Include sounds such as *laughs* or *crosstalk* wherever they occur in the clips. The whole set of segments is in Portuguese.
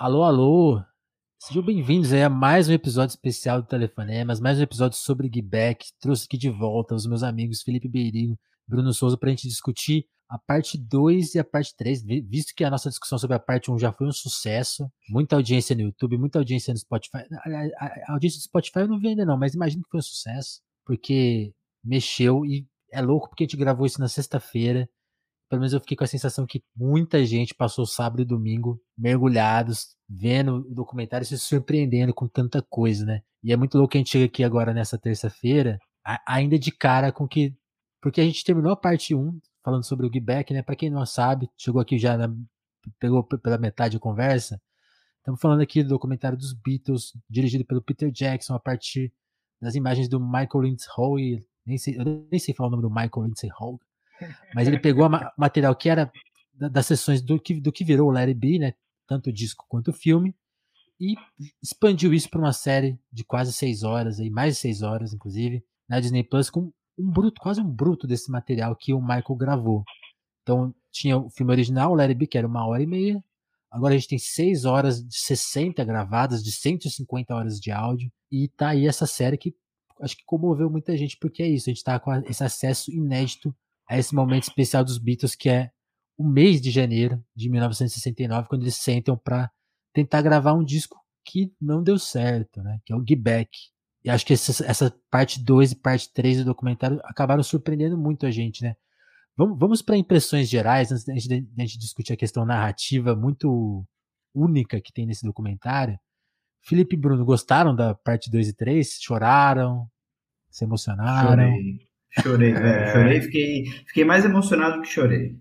Alô, alô! Sejam bem-vindos a mais um episódio especial do Telefonemas, mais um episódio sobre Gibeck. Trouxe aqui de volta os meus amigos Felipe Beirigo, Bruno Souza, para a gente discutir a parte 2 e a parte 3, visto que a nossa discussão sobre a parte 1 já foi um sucesso. Muita audiência no YouTube, muita audiência no Spotify. A, audiência do Spotify eu não vi ainda não, mas imagino que foi um sucesso, porque mexeu e é louco porque a gente gravou isso na sexta-feira pelo menos eu fiquei com a sensação que muita gente passou sábado e domingo mergulhados, vendo o documentário e se surpreendendo com tanta coisa, né? E é muito louco que a gente chega aqui agora nessa terça-feira, ainda de cara com que. Porque a gente terminou a parte 1, falando sobre o Gibeck, né? Pra quem não sabe, chegou aqui já, na, pegou pela metade a conversa. Estamos falando aqui do documentário dos Beatles, dirigido pelo Peter Jackson, a partir das imagens do Michael Lindsay Hall. Nem sei, eu nem sei falar o nome do Michael Lindsay Hall, mas ele pegou material que era das sessões do que, do que virou o Larry B, né? Tanto o disco quanto o filme, e expandiu isso para uma série de quase seis horas, aí, mais de seis horas, inclusive, na Disney Plus, com um bruto, quase um bruto desse material que o Michael gravou. Então, tinha o filme original, o Larry B, que era uma hora e meia. Agora a gente tem seis horas de 60 gravadas, de 150 horas de áudio. E tá aí essa série que acho que comoveu muita gente, porque é isso, a gente tá com esse acesso inédito a esse momento especial dos Beatles, que é o mês de janeiro de 1969, quando eles sentam para tentar gravar um disco que não deu certo, né? Que é o Get Back. E acho que essa, essa parte 2 e parte 3 do documentário acabaram surpreendendo muito a gente, né? Vamos, vamos para impressões gerais, antes da gente, gente discutir a questão narrativa muito única que tem nesse documentário. Felipe e Bruno, gostaram da parte 2 e 3? Choraram? Se emocionaram? Chorei. Chorei, velho. É... Chorei, fiquei, fiquei mais emocionado que chorei.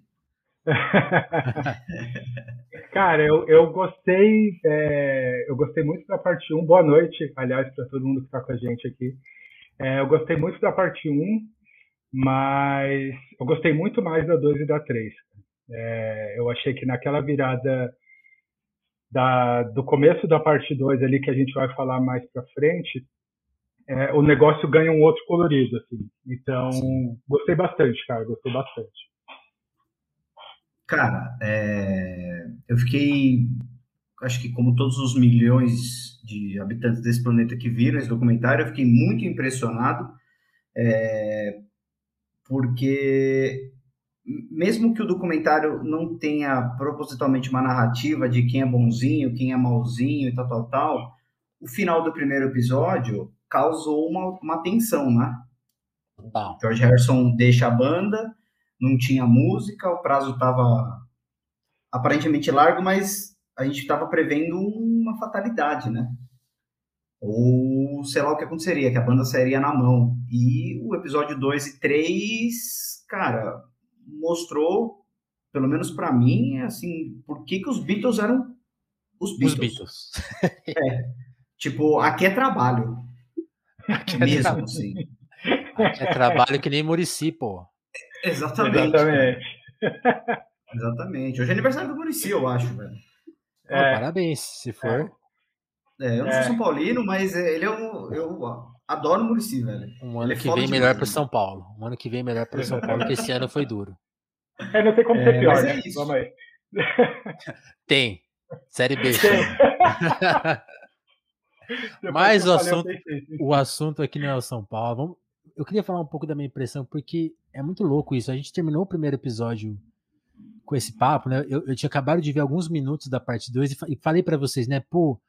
*laughs* Cara, eu, eu gostei, é, eu gostei muito da parte 1. Boa noite, aliás, para todo mundo que está com a gente aqui. É, eu gostei muito da parte 1, mas eu gostei muito mais da 2 e da 3. É, eu achei que naquela virada da, do começo da parte 2 ali, que a gente vai falar mais para frente, é, o negócio ganha um outro colorido, assim. Então, Sim. gostei bastante, cara, gostei bastante. Cara, é, eu fiquei, acho que como todos os milhões de habitantes desse planeta que viram esse documentário, eu fiquei muito impressionado, é, porque mesmo que o documentário não tenha propositalmente uma narrativa de quem é bonzinho, quem é malzinho e tal, tal, tal, o final do primeiro episódio causou uma, uma tensão, né? Tá. George Harrison deixa a banda, não tinha música, o prazo estava aparentemente largo, mas a gente estava prevendo uma fatalidade, né? Ou sei lá o que aconteceria, que a banda sairia na mão. E o episódio 2 e 3, cara, mostrou, pelo menos para mim, assim, por que, que os Beatles eram os Beatles. Os Beatles. *laughs* é. Tipo, aqui é trabalho. *laughs* Aqui é Mesmo trabalho. assim. *laughs* Aqui é trabalho que nem Murici, pô. Exatamente. Exatamente. Exatamente. Hoje é aniversário do Murici, eu acho, velho. É. parabéns, se for. É, é eu não sou é. São Paulino, mas ele é um. Eu adoro o Murici, velho. Um ano que vem melhor para São Paulo. Um ano que vem melhor para São Paulo, que esse ano foi duro. É, não tem como ser é, pior, né? Vamos aí. Tem. Série B. Tem. *laughs* *laughs* Mas o assunto, o assunto aqui não é o São Paulo. Vamos, eu queria falar um pouco da minha impressão, porque é muito louco isso. A gente terminou o primeiro episódio com esse papo, né? Eu, eu tinha acabado de ver alguns minutos da parte 2 e, e falei para vocês, né? Pô,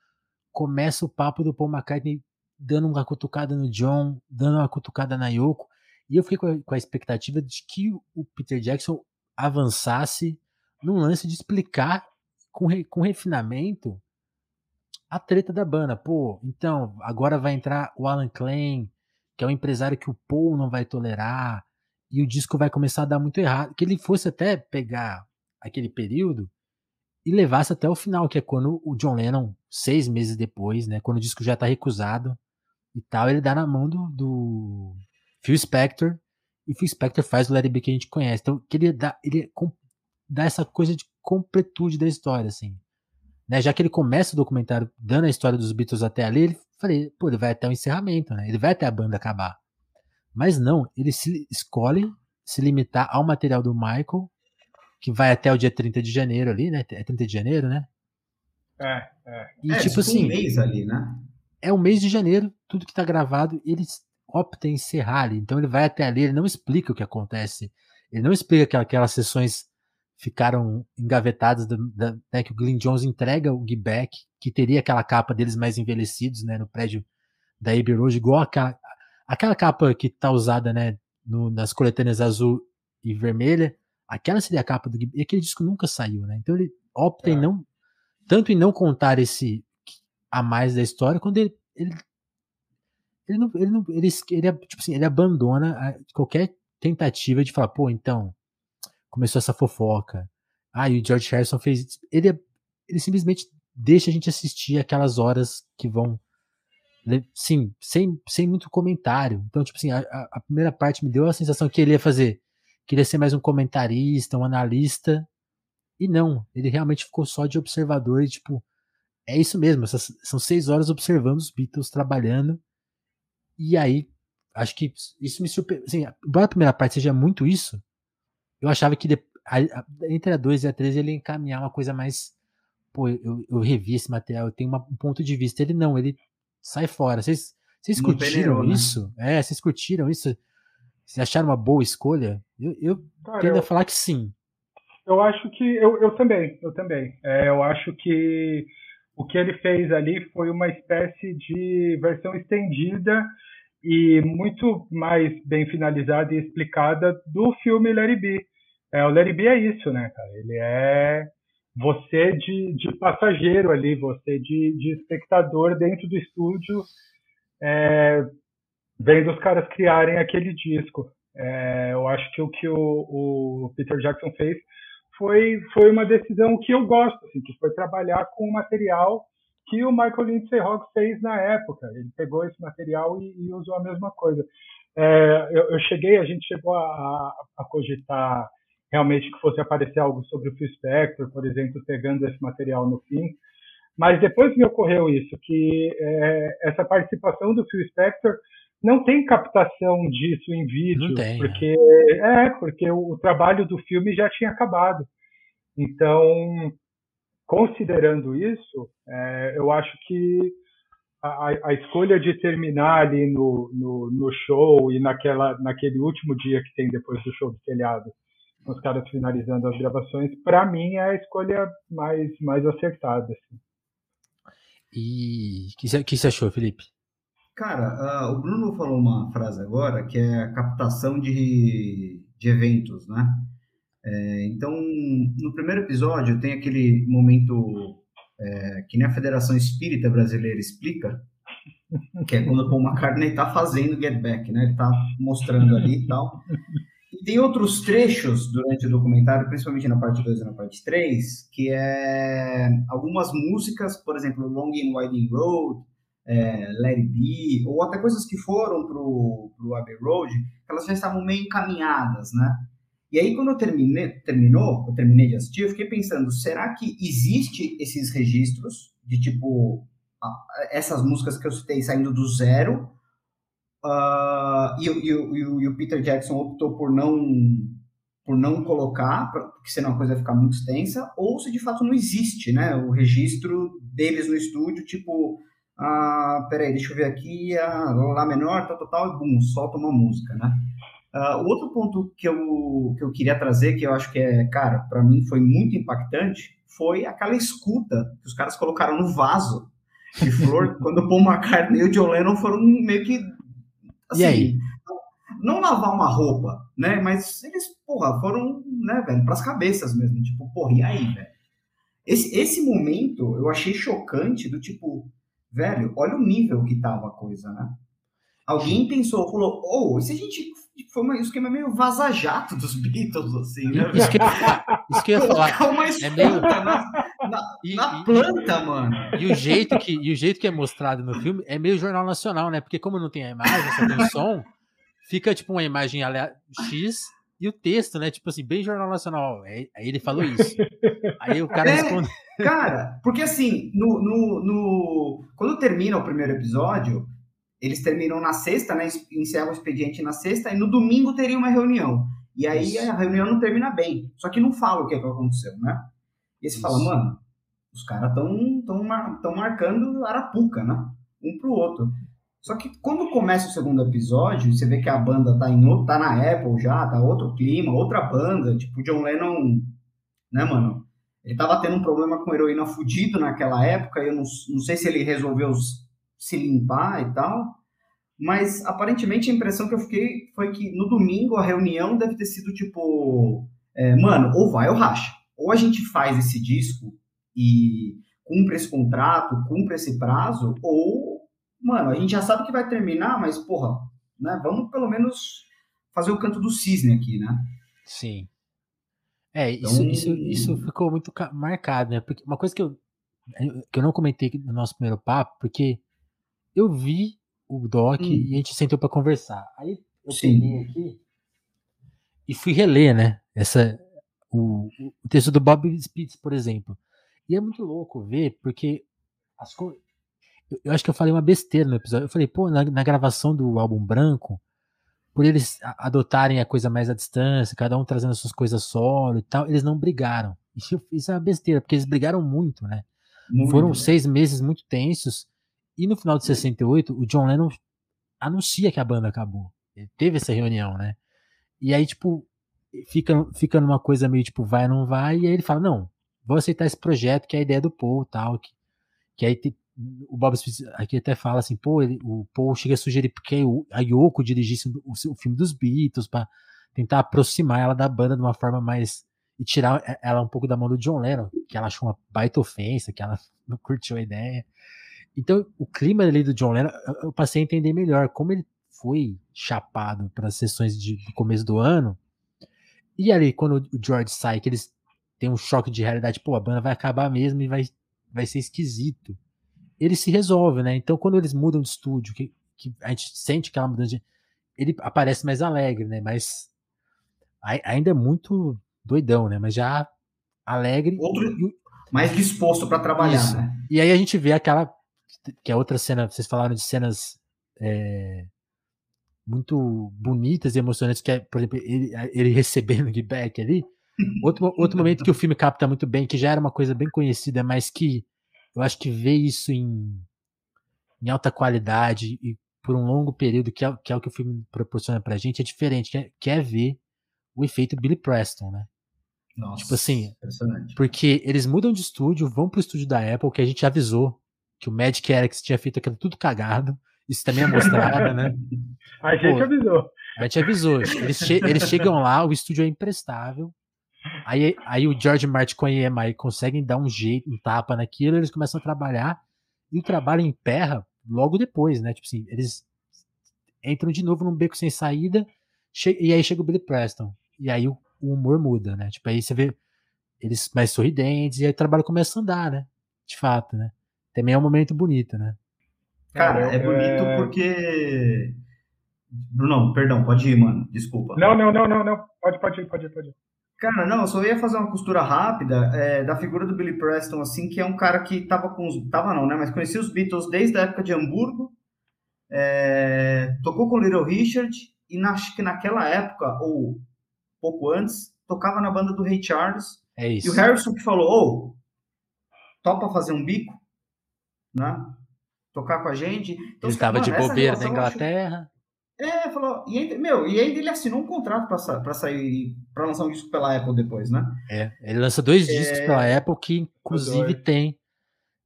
começa o papo do Paul McCartney dando uma cutucada no John, dando uma cutucada na Yoko. E eu fiquei com a, com a expectativa de que o Peter Jackson avançasse num lance de explicar com, re, com refinamento a treta da banda. Pô, então, agora vai entrar o Alan Klein, que é um empresário que o Paul não vai tolerar, e o disco vai começar a dar muito errado. Que ele fosse até pegar aquele período e levasse até o final, que é quando o John Lennon, seis meses depois, né, quando o disco já tá recusado e tal, ele dá na mão do, do Phil Spector, e o Phil Spector faz o It Be que a gente conhece. Então, queria dar, ele dá essa coisa de completude da história, assim né? Já que ele começa o documentário dando a história dos Beatles até ali, ele falei, pô, ele vai até o encerramento, né? Ele vai até a banda acabar. Mas não, ele se escolhe se limitar ao material do Michael, que vai até o dia 30 de janeiro ali, né? É 30 de janeiro, né? É, é. E é, tipo assim. um mês ali, né? É o mês de janeiro, tudo que tá gravado, eles optam em encerrar ali. Então ele vai até ali, ele não explica o que acontece. Ele não explica que aquelas sessões ficaram engavetadas, da, da, né, que o Glyn Jones entrega o Gibek, que teria aquela capa deles mais envelhecidos, né, no prédio da Abbey Road, igual aquela, aquela capa que tá usada, né, no, nas coletâneas azul e vermelha, aquela seria a capa do Gibek, e aquele disco nunca saiu, né, então ele opta é. em não, tanto em não contar esse a mais da história, quando ele, ele ele não, ele não, ele, ele, tipo assim, ele abandona qualquer tentativa de falar, pô, então, começou essa fofoca. Ah, e o George Harrison fez. Ele, ele simplesmente deixa a gente assistir aquelas horas que vão. Sim, sem, sem muito comentário. Então, tipo assim, a, a primeira parte me deu a sensação que ele ia fazer. Queria ser mais um comentarista, um analista. E não, ele realmente ficou só de observador e, tipo, é isso mesmo. Essas, são seis horas observando os Beatles trabalhando. E aí, acho que isso me surpreendeu. Assim, embora a primeira parte seja muito isso, eu achava que de, a, a, entre a 2 e a 3 ele ia encaminhar uma coisa mais. Pô, eu, eu revi esse material, eu tenho uma, um ponto de vista. Ele não, ele sai fora. Vocês, vocês curtiram peneirou, né? isso? Né? É, vocês curtiram isso? Vocês acharam uma boa escolha? Eu, eu Cara, tendo eu, a falar que sim. Eu acho que. Eu, eu também, eu também. É, eu acho que o que ele fez ali foi uma espécie de versão estendida e muito mais bem finalizada e explicada do filme Larry B. É, o Larry B é isso, né, cara? Ele é você de, de passageiro ali, você de, de espectador dentro do estúdio, é, vendo os caras criarem aquele disco. É, eu acho que o que o, o, Peter Jackson fez foi, foi uma decisão que eu gosto, assim, que foi trabalhar com o material que o Michael Lindsay Rock fez na época. Ele pegou esse material e, e usou a mesma coisa. É, eu, eu, cheguei, a gente chegou a, a, cogitar realmente que fosse aparecer algo sobre o Phil Spector, por exemplo, pegando esse material no fim. Mas depois me ocorreu isso, que é, essa participação do Phil Spector não tem captação disso em vídeo, tem, é. porque é porque o, o trabalho do filme já tinha acabado. Então considerando isso, é, eu acho que a, a, escolha de terminar ali no, no, no, show e naquela, naquele último dia que tem depois do show do telhado, os caras finalizando as gravações, para mim é a escolha mais, mais acertada. Assim. E o que, que você achou, Felipe? Cara, uh, o Bruno falou uma frase agora que é a captação de, de eventos, né? É, então, no primeiro episódio, tem aquele momento é, que nem a Federação Espírita Brasileira explica, que é quando o Paul McCartney está fazendo Get Back, né? Ele está mostrando ali e tal. *laughs* Tem outros trechos durante o documentário, principalmente na parte 2 e na parte 3, que é algumas músicas, por exemplo, Long and Winding Road, é, Let It Be, ou até coisas que foram pro, pro Abbey Road, elas já estavam meio encaminhadas, né? E aí, quando eu terminei, terminou, eu terminei de assistir, eu fiquei pensando, será que existe esses registros de tipo essas músicas que eu citei saindo do zero? Uh, e, e, e, e, o Peter Jackson optou por não por não colocar, porque senão a coisa vai ficar muito extensa, ou se de fato não existe, né? O registro deles no estúdio, tipo, ah, peraí, deixa eu ver aqui, a Lá menor, tal, tal, tal, e bum, solta uma música, né? Uh, o outro ponto que eu, que eu queria trazer, que eu acho que é, cara, para mim foi muito impactante, foi aquela escuta que os caras colocaram no vaso de flor, *laughs* quando o Paul McCartney e o John Lennon foram meio que. Assim, e aí? Não lavar uma roupa, né? Mas eles, porra, foram, né, velho, pras cabeças mesmo. Tipo, porra, e aí, velho? Esse, esse momento eu achei chocante, do tipo, velho, olha o nível que tava a coisa, né? Alguém pensou, falou, oh, e se a gente foi um esquema meio vaza-jato dos Beatles, assim, né? Isso que, isso que eu ia falar. uma é meio... na, na, e, na planta, e, mano. E o, jeito que, e o jeito que é mostrado no filme é meio jornal nacional, né? Porque como não tem a imagem, só tem o som, fica tipo uma imagem X e o texto, né? Tipo assim, bem jornal nacional. Aí ele falou isso. Aí o cara é, responde. Cara, porque assim, no, no, no, quando termina o primeiro episódio eles terminam na sexta, né? Encerram o expediente na sexta, e no domingo teria uma reunião. E aí Isso. a reunião não termina bem. Só que não fala o que, é que aconteceu, né? E aí você Isso. fala, mano, Os caras estão tão, tão marcando Arapuca, né? Um pro outro. Só que quando começa o segundo episódio, você vê que a banda tá, em, tá na Apple já, tá outro clima, outra banda, tipo, o John Lennon, né, mano? Ele tava tendo um problema com heroína fudido naquela época, eu não, não sei se ele resolveu se limpar e tal, mas aparentemente a impressão que eu fiquei foi que no domingo a reunião deve ter sido tipo, é, mano, ou vai ou racha. Ou a gente faz esse disco e cumpre esse contrato, cumpre esse prazo, ou, mano, a gente já sabe que vai terminar, mas, porra, né, vamos pelo menos fazer o canto do cisne aqui, né? Sim. É, isso, então... isso, isso ficou muito marcado, né? Porque uma coisa que eu, que eu não comentei no nosso primeiro papo, porque eu vi o doc hum. e a gente sentou para conversar. Aí eu Sim. peguei aqui e fui reler, né? Essa, o, o texto do Bob Spitz, por exemplo. E é muito louco ver, porque as coisas. Eu acho que eu falei uma besteira no episódio. Eu falei, pô, na, na gravação do álbum branco, por eles adotarem a coisa mais à distância, cada um trazendo as suas coisas solo e tal, eles não brigaram. Isso, isso é uma besteira, porque eles brigaram muito, né? Muito. Foram seis meses muito tensos e no final de 68, o John Lennon anuncia que a banda acabou. Ele teve essa reunião, né? E aí, tipo, fica, fica numa coisa meio tipo, vai ou não vai, e aí ele fala, não, vou aceitar esse projeto, que é a ideia do Paul tal. Que, que aí te, o Bob Smith aqui até fala assim, pô, ele, o Paul chega a sugerir porque a Yoko dirigisse o, o filme dos Beatles para tentar aproximar ela da banda de uma forma mais e tirar ela um pouco da mão do John Lennon, que ela achou uma baita ofensa, que ela *laughs* não curtiu a ideia. Então, o clima ali do John Lennon, eu passei a entender melhor como ele foi chapado para as sessões de, do começo do ano. E ali, quando o George sai, que eles têm um choque de realidade, pô, a banda vai acabar mesmo e vai, vai ser esquisito. Ele se resolve, né? Então, quando eles mudam de estúdio, que, que a gente sente aquela mudança de. Ele aparece mais alegre, né? Mas ainda é muito doidão, né? Mas já alegre. Outro, e, mais disposto para trabalhar, isso. né? E aí a gente vê aquela que é outra cena, vocês falaram de cenas é, muito bonitas e emocionantes, que é, por exemplo, ele, ele *laughs* recebendo o back ali. Outro, outro momento que o filme capta muito bem, que já era uma coisa bem conhecida, mas que eu acho que ver isso em, em alta qualidade e por um longo período, que é, que é o que o filme proporciona pra gente, é diferente, que é, que é ver o efeito Billy Preston, né? Nossa, tipo assim, porque eles mudam de estúdio, vão pro estúdio da Apple, que a gente avisou que o Magic Erics tinha feito aquilo tudo cagado. Isso também é mostrado, né? *laughs* A gente Pô, avisou. A gente avisou. Eles, che eles chegam lá, o estúdio é imprestável. Aí, aí o George Martin com a EMI conseguem dar um jeito, um tapa naquilo, eles começam a trabalhar e o trabalho emperra logo depois, né? Tipo assim, eles entram de novo num beco sem saída e aí chega o Billy Preston. E aí o, o, humor muda, né? Tipo, aí você vê eles mais sorridentes e aí o trabalho começa a andar, né? De fato, né? Também é um momento bonito, né? Cara, é bonito é... porque. Bruno, perdão, pode ir, mano. Desculpa. Não, não, não, não, não. Pode, pode ir, pode ir, pode ir. Cara, não, eu só ia fazer uma costura rápida é, da figura do Billy Preston, assim, que é um cara que tava com os. Tava não, né? Mas conhecia os Beatles desde a época de Hamburgo. É, tocou com o Little Richard e na, acho que naquela época, ou pouco antes, tocava na banda do Ray Charles. É isso. E o Harrison que falou, ô, oh, topa fazer um bico? Né? Tocar com a gente. Então, ele estava de bobeira na Inglaterra. É, falou. E ainda, meu, e ainda ele assinou um contrato para sair, para lançar um disco pela Apple depois, né? É, ele lança dois é... discos pela Apple que, inclusive, tem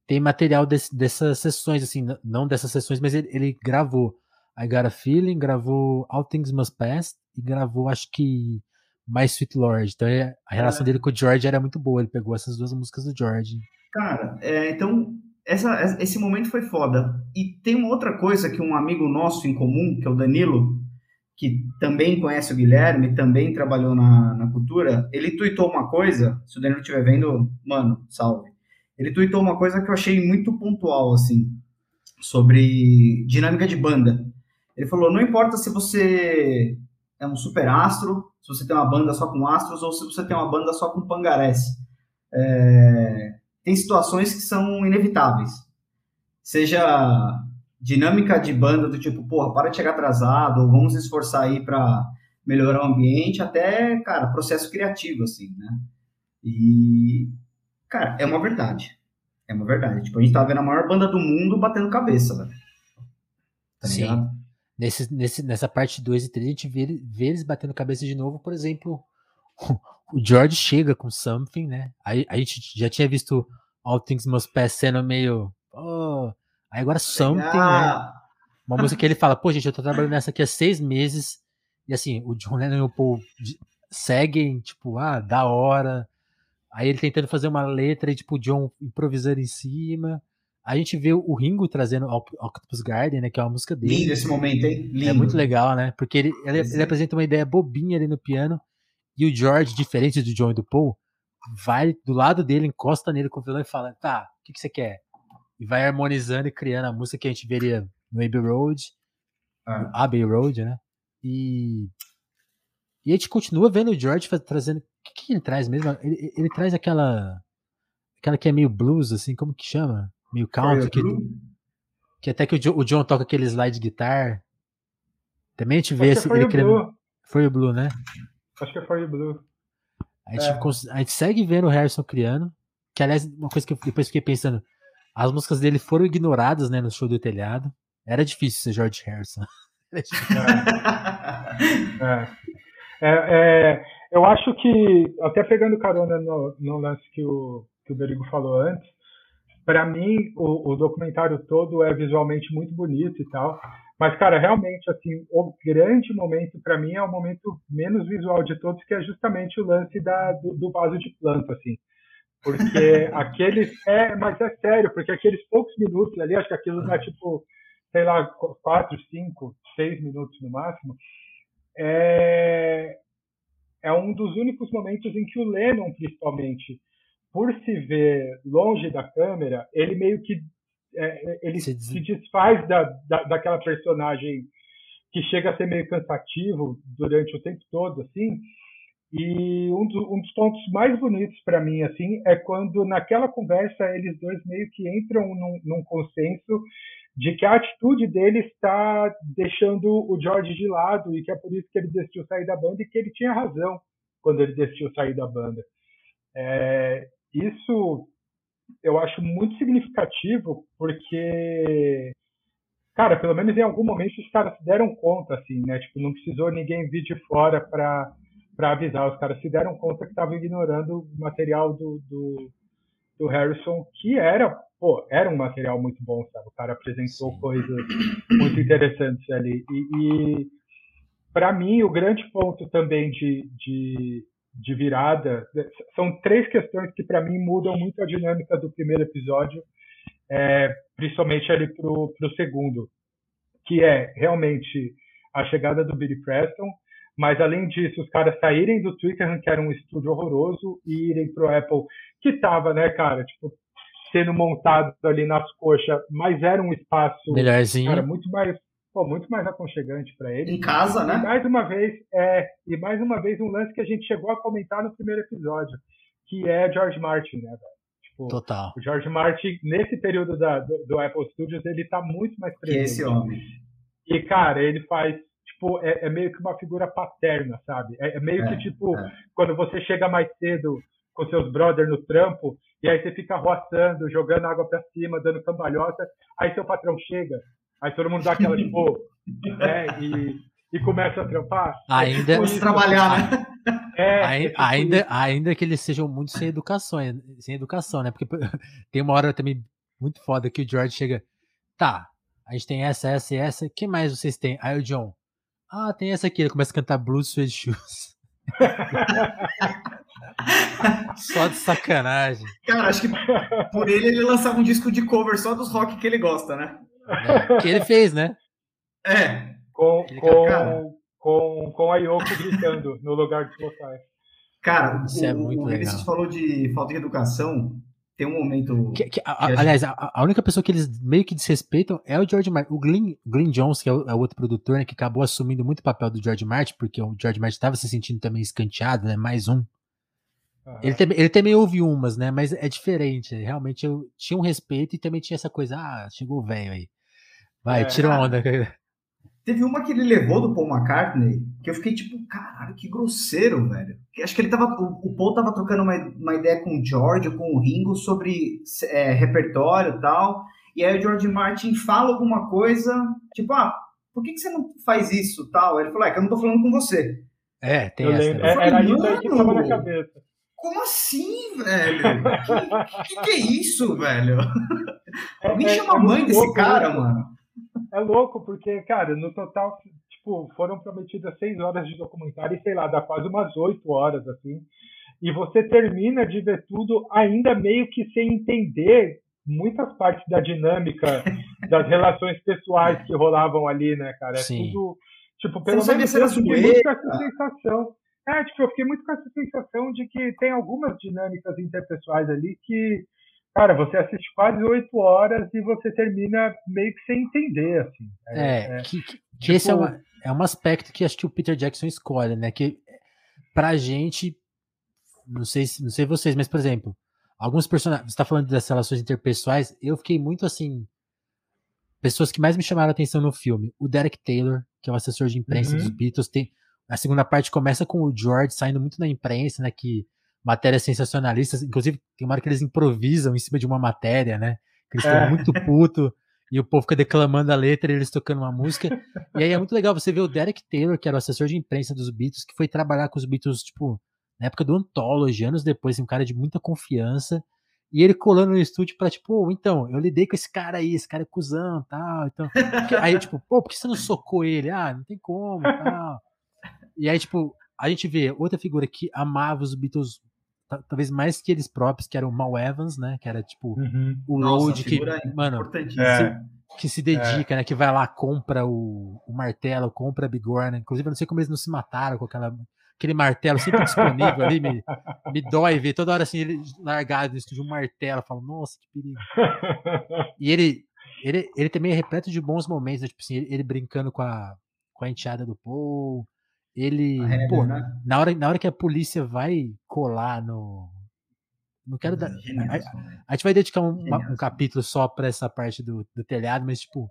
tem material desse, dessas sessões, assim, não dessas sessões, mas ele, ele gravou I Got a Feeling, gravou All Things Must Pass e gravou, acho que, My Sweet Lord. Então é, a relação é. dele com o George era muito boa, ele pegou essas duas músicas do George. Cara, é, então essa, esse momento foi foda. E tem uma outra coisa que um amigo nosso em comum, que é o Danilo, que também conhece o Guilherme, também trabalhou na, na cultura, ele tuitou uma coisa, se o Danilo estiver vendo, mano, salve. Ele tuitou uma coisa que eu achei muito pontual, assim, sobre dinâmica de banda. Ele falou, não importa se você é um super astro, se você tem uma banda só com astros, ou se você tem uma banda só com pangarés. É, tem situações que são inevitáveis. Seja dinâmica de banda do tipo, porra, para de chegar atrasado, ou vamos esforçar aí para melhorar o ambiente, até, cara, processo criativo, assim, né? E, cara, é uma verdade. É uma verdade. Tipo, a gente tá vendo a maior banda do mundo batendo cabeça, velho. Tá Sim. Nesse, nesse, nessa parte 2 e 3, a gente vê, vê eles batendo cabeça de novo, por exemplo, o George chega com Something, né? Aí a gente já tinha visto All Things Must Pass sendo meio. Oh, aí agora Something, né? Ah, Uma música que ele fala, pô, gente, eu tô trabalhando nessa aqui há seis meses. E assim, o John Lennon e o Paul seguem, tipo, ah, da hora. Aí ele tentando fazer uma letra e, tipo, o John improvisando em cima. A gente vê o Ringo trazendo Oc- Octopus Garden, né? Que é uma música dele. lindo esse momento, hein? Lindo. É muito legal, né? Porque ele, ele, ele é. apresenta uma ideia bobinha ali no piano. E o George, diferente do John e do Paul, vai do lado dele, encosta nele com o violão e fala: Tá, o que, que você quer? E vai harmonizando e criando a música que a gente veria no Abbey Road, Ah. no Abbey Road, né? E, e a gente continua vendo o George trazendo. O que, que ele traz mesmo? Ele, ele- traz aquela. Aquela que é meio blues, assim, como que chama? Meio country, que, que até que o, Jo- o John toca aquele slide guitar. Também a gente vê que esse, foi ele o querendo. Blue. Foi o Blue, né? Acho que foi o Blue. A gente, É. cons- a gente segue vendo o Harrison criando. Que, aliás, uma coisa que eu depois fiquei pensando: as músicas dele foram ignoradas, né, no show do telhado. Era difícil ser George Harrison. *laughs* É. É, é, eu acho que, até pegando carona no, no lance que o, que o Berigo falou antes, para mim o, o documentário todo é visualmente muito bonito e tal, mas, cara, realmente, assim, o grande momento para mim é o momento menos visual de todos, que é justamente o lance da, do, do vaso de planta, assim. Porque *laughs* aqueles. É, mas é sério, porque aqueles poucos minutos ali, acho que aquilo dá tipo, sei lá, quatro, cinco, seis minutos no máximo é, é um dos únicos momentos em que o Lennon, principalmente, por se ver longe da câmera, ele meio que é, ele Se se, des- desfaz da, da, daquela personagem que chega a ser meio cansativo durante o tempo todo, assim. E um, do, um dos pontos mais bonitos para mim, assim, é quando naquela conversa eles dois meio que entram num, num consenso de que a atitude dele está deixando o George de lado e que é por isso que ele decidiu sair da banda e que ele tinha razão quando ele decidiu sair da banda. É, isso eu acho muito significativo porque, cara, pelo menos em algum momento os caras se deram conta, assim, né? Tipo, não precisou ninguém vir de fora para para avisar. Os caras se deram conta que estavam ignorando o material do, do, do Harrison, que era, pô, era um material muito bom, sabe? O cara apresentou Sim. coisas muito interessantes ali. E, e para mim, o grande ponto também de, de, de virada são três questões que, para mim, mudam muito a dinâmica do primeiro episódio, é, principalmente ali pro, pro segundo, que é realmente a chegada do Billy Preston, mas além disso, os caras saírem do Twickenham, que era um estúdio horroroso, e irem pro Apple, que tava, né, cara, tipo, sendo montado ali nas coxas, mas era um espaço, Melhorzinho. cara, muito mais, pô, muito mais aconchegante para ele. Em casa, E né? mais uma vez, é, e mais uma vez um lance que a gente chegou a comentar no primeiro episódio, que é George Martin, né, velho? Tipo, Total. o George Martin, nesse período da, do, do Apple Studios, ele tá muito mais Que presente. esse homem. E, cara, ele faz, tipo, é, é meio que uma figura paterna, sabe? É, é meio É, que, tipo, é. quando você chega mais cedo com seus brothers no trampo, e aí você fica roçando, jogando água pra cima, dando cambalhota, aí seu patrão chega, aí todo mundo dá aquela, tipo, é, e, e começa a trampar. Ainda, Vamos trabalhar, né? É, é Ai- tipo ainda, ainda que eles sejam muito sem educação, sem educação, né? Porque *laughs* tem uma hora também muito foda que o George chega. Tá, a gente tem essa, essa e essa. que mais vocês têm? Aí o John. Ah, tem essa aqui. Ele começa a cantar Blues Suede Shoes. *laughs* Só de sacanagem. Cara, acho que por ele ele lançava um disco de cover só dos rock que ele gosta, né? Né? Que ele fez, né? É. com, cara. com, com, com a Yoko gritando no lugar dos vocais. Cara, Isso é o, muito o legal. Vinícius falou de falta de educação. Tem um momento. Que- que- a- Que a a- aliás, a, a única pessoa que eles meio que desrespeitam é o George Martin. O Glenn, Glenn Jones, que é o, é o outro produtor, né, que acabou assumindo muito o papel do George Martin, porque o George Martin estava se sentindo também escanteado, né? Mais um. Ele também, ele também ouve umas, né? Mas é diferente. Realmente eu tinha um respeito e também tinha essa coisa. Ah, chegou o velho aí. Vai, É. tira uma onda. *laughs* Teve uma que ele levou do Paul McCartney, que eu fiquei tipo, caralho, que grosseiro, velho. Acho que ele tava. O, o Paul tava trocando uma, uma ideia com o George, com o Ringo, sobre é, repertório e tal. E aí o George Martin fala alguma coisa, tipo, ah, por que, que você não faz isso tal? Ele falou, é que eu não tô falando com você. É, tem eu essa. Lembro, é, era isso aí que tava na cabeça. Como assim, velho? que, que, que é isso, velho? É, Alguém é, chama a mãe desse louco, cara, né? mano. É louco, porque, cara, no total, tipo, foram prometidas seis horas de documentário e, sei lá, dá quase umas oito horas, assim. E você termina de ver tudo ainda meio que sem entender muitas partes da dinâmica *laughs* das relações pessoais que rolavam ali, né, cara? É Sim. tudo. Tipo, pelo menos eu com essa sensação. É, tipo, eu fiquei muito com essa sensação de que tem algumas dinâmicas interpessoais ali que Cara, você assiste quase oito horas e você termina meio que sem entender, assim. É, é, é que, que tipo... esse é, uma, é um aspecto que acho que o Peter Jackson escolhe, né? Que pra gente, não sei, não sei vocês, mas por exemplo, alguns personagens, você tá falando das relações interpessoais, eu fiquei muito assim, pessoas que mais me chamaram a atenção no filme, o Derek Taylor, que é o assessor de imprensa uhum. dos Beatles, tem a segunda parte começa com o George saindo muito na imprensa, né, que matérias sensacionalistas. Inclusive, tem uma hora que eles improvisam em cima de uma matéria, né? Que eles estão é. muito puto e o povo fica declamando a letra e eles tocando uma música. E aí é muito legal você ver o Derek Taylor, que era o assessor de imprensa dos Beatles, que foi trabalhar com os Beatles, tipo, na época do Anthology, anos depois, um cara de muita confiança. E ele colando no estúdio pra, tipo, oh, então, eu lidei com esse cara aí, esse cara é cuzão tal. Então, aí, tipo, pô, por que você não socou ele? Ah, não tem como tal. E aí, tipo, a gente vê outra figura que amava os Beatles talvez mais que eles próprios, que era o Mal Evans, né? Que era tipo uhum. o Road que, mano, é. que se dedica, é. né? Que vai lá, compra o, o martelo, compra a bigorna. Inclusive, eu não sei como eles não se mataram com aquela, aquele martelo sempre disponível ali. Me, me dói ver toda hora assim, ele largado no estúdio um martelo. Eu falo, nossa, que perigo. *laughs* E ele, ele, ele também é repleto de bons momentos, né? Tipo assim, ele, ele brincando com a, com a enteada do Paul ele, pô, né? na, hora, na hora que a polícia vai colar no. Não quero dar. A, a, gente vai dedicar um, um capítulo só pra essa parte do, do telhado, mas, tipo,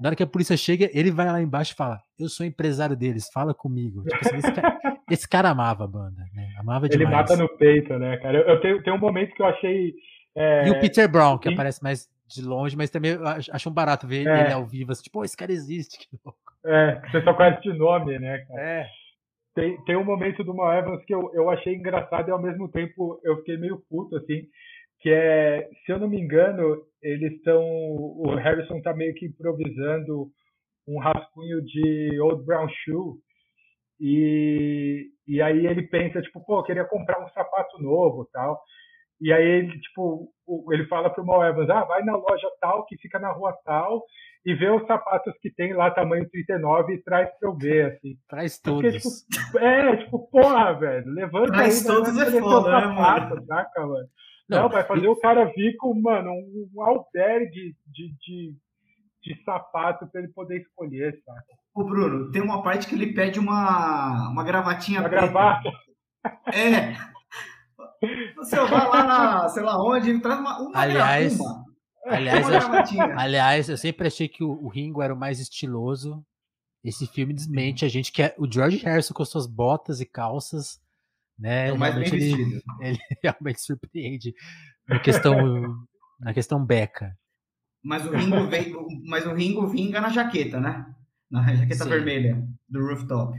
na hora que a polícia chega, ele vai lá embaixo e fala: Eu sou empresário deles, fala comigo. Tipo assim, esse, cara, *laughs* esse, cara, amava a banda, né? Amava demais. Ele mata no peito, né, cara? Eu, eu tenho, tenho um momento que eu achei. É... E o Peter Brown, que aparece mais de longe, mas também acho um barato ver é. ele ao vivo, assim, tipo, oh, esse cara existe. É, você só conhece de nome, né, cara? É. Tem, tem um momento do Mal Evans que eu, eu achei engraçado e ao mesmo tempo eu fiquei meio puto, assim, que é, se eu não me engano, eles estão, o Harrison tá meio que improvisando um rascunho de Old Brown Shoe e, e aí ele pensa, tipo, pô, queria comprar um sapato novo tal. E aí ele, tipo, ele fala pro Mal Evans, ah, vai na loja tal, que fica na rua tal, e vê os sapatos que tem lá, tamanho 39, e traz pra eu ver, assim. Traz todos. Porque, tipo, é, tipo, porra, velho, levanta traz aí, todos é foda, né, mano? Saca, mano? Não, Não vai fazer e... o cara vir com, mano, um, um albergue de, de, de sapato pra ele poder escolher, saca? Ô, Bruno, tem uma parte que ele pede uma, uma gravatinha uma preta. gravata? É. Você vai lá na, sei lá onde, traz uma, uma aliás, uma. Aliás, eu, aliás, eu sempre achei que o, o, Ringo era o mais estiloso. Esse filme desmente a gente que é o George Harrison com suas botas e calças, né? É o mais bem. Ele, *laughs* ele realmente surpreende na questão na questão beca. Mas o Ringo vem, mas o Ringo vinga na jaqueta, né? Na jaqueta Sim. vermelha do rooftop.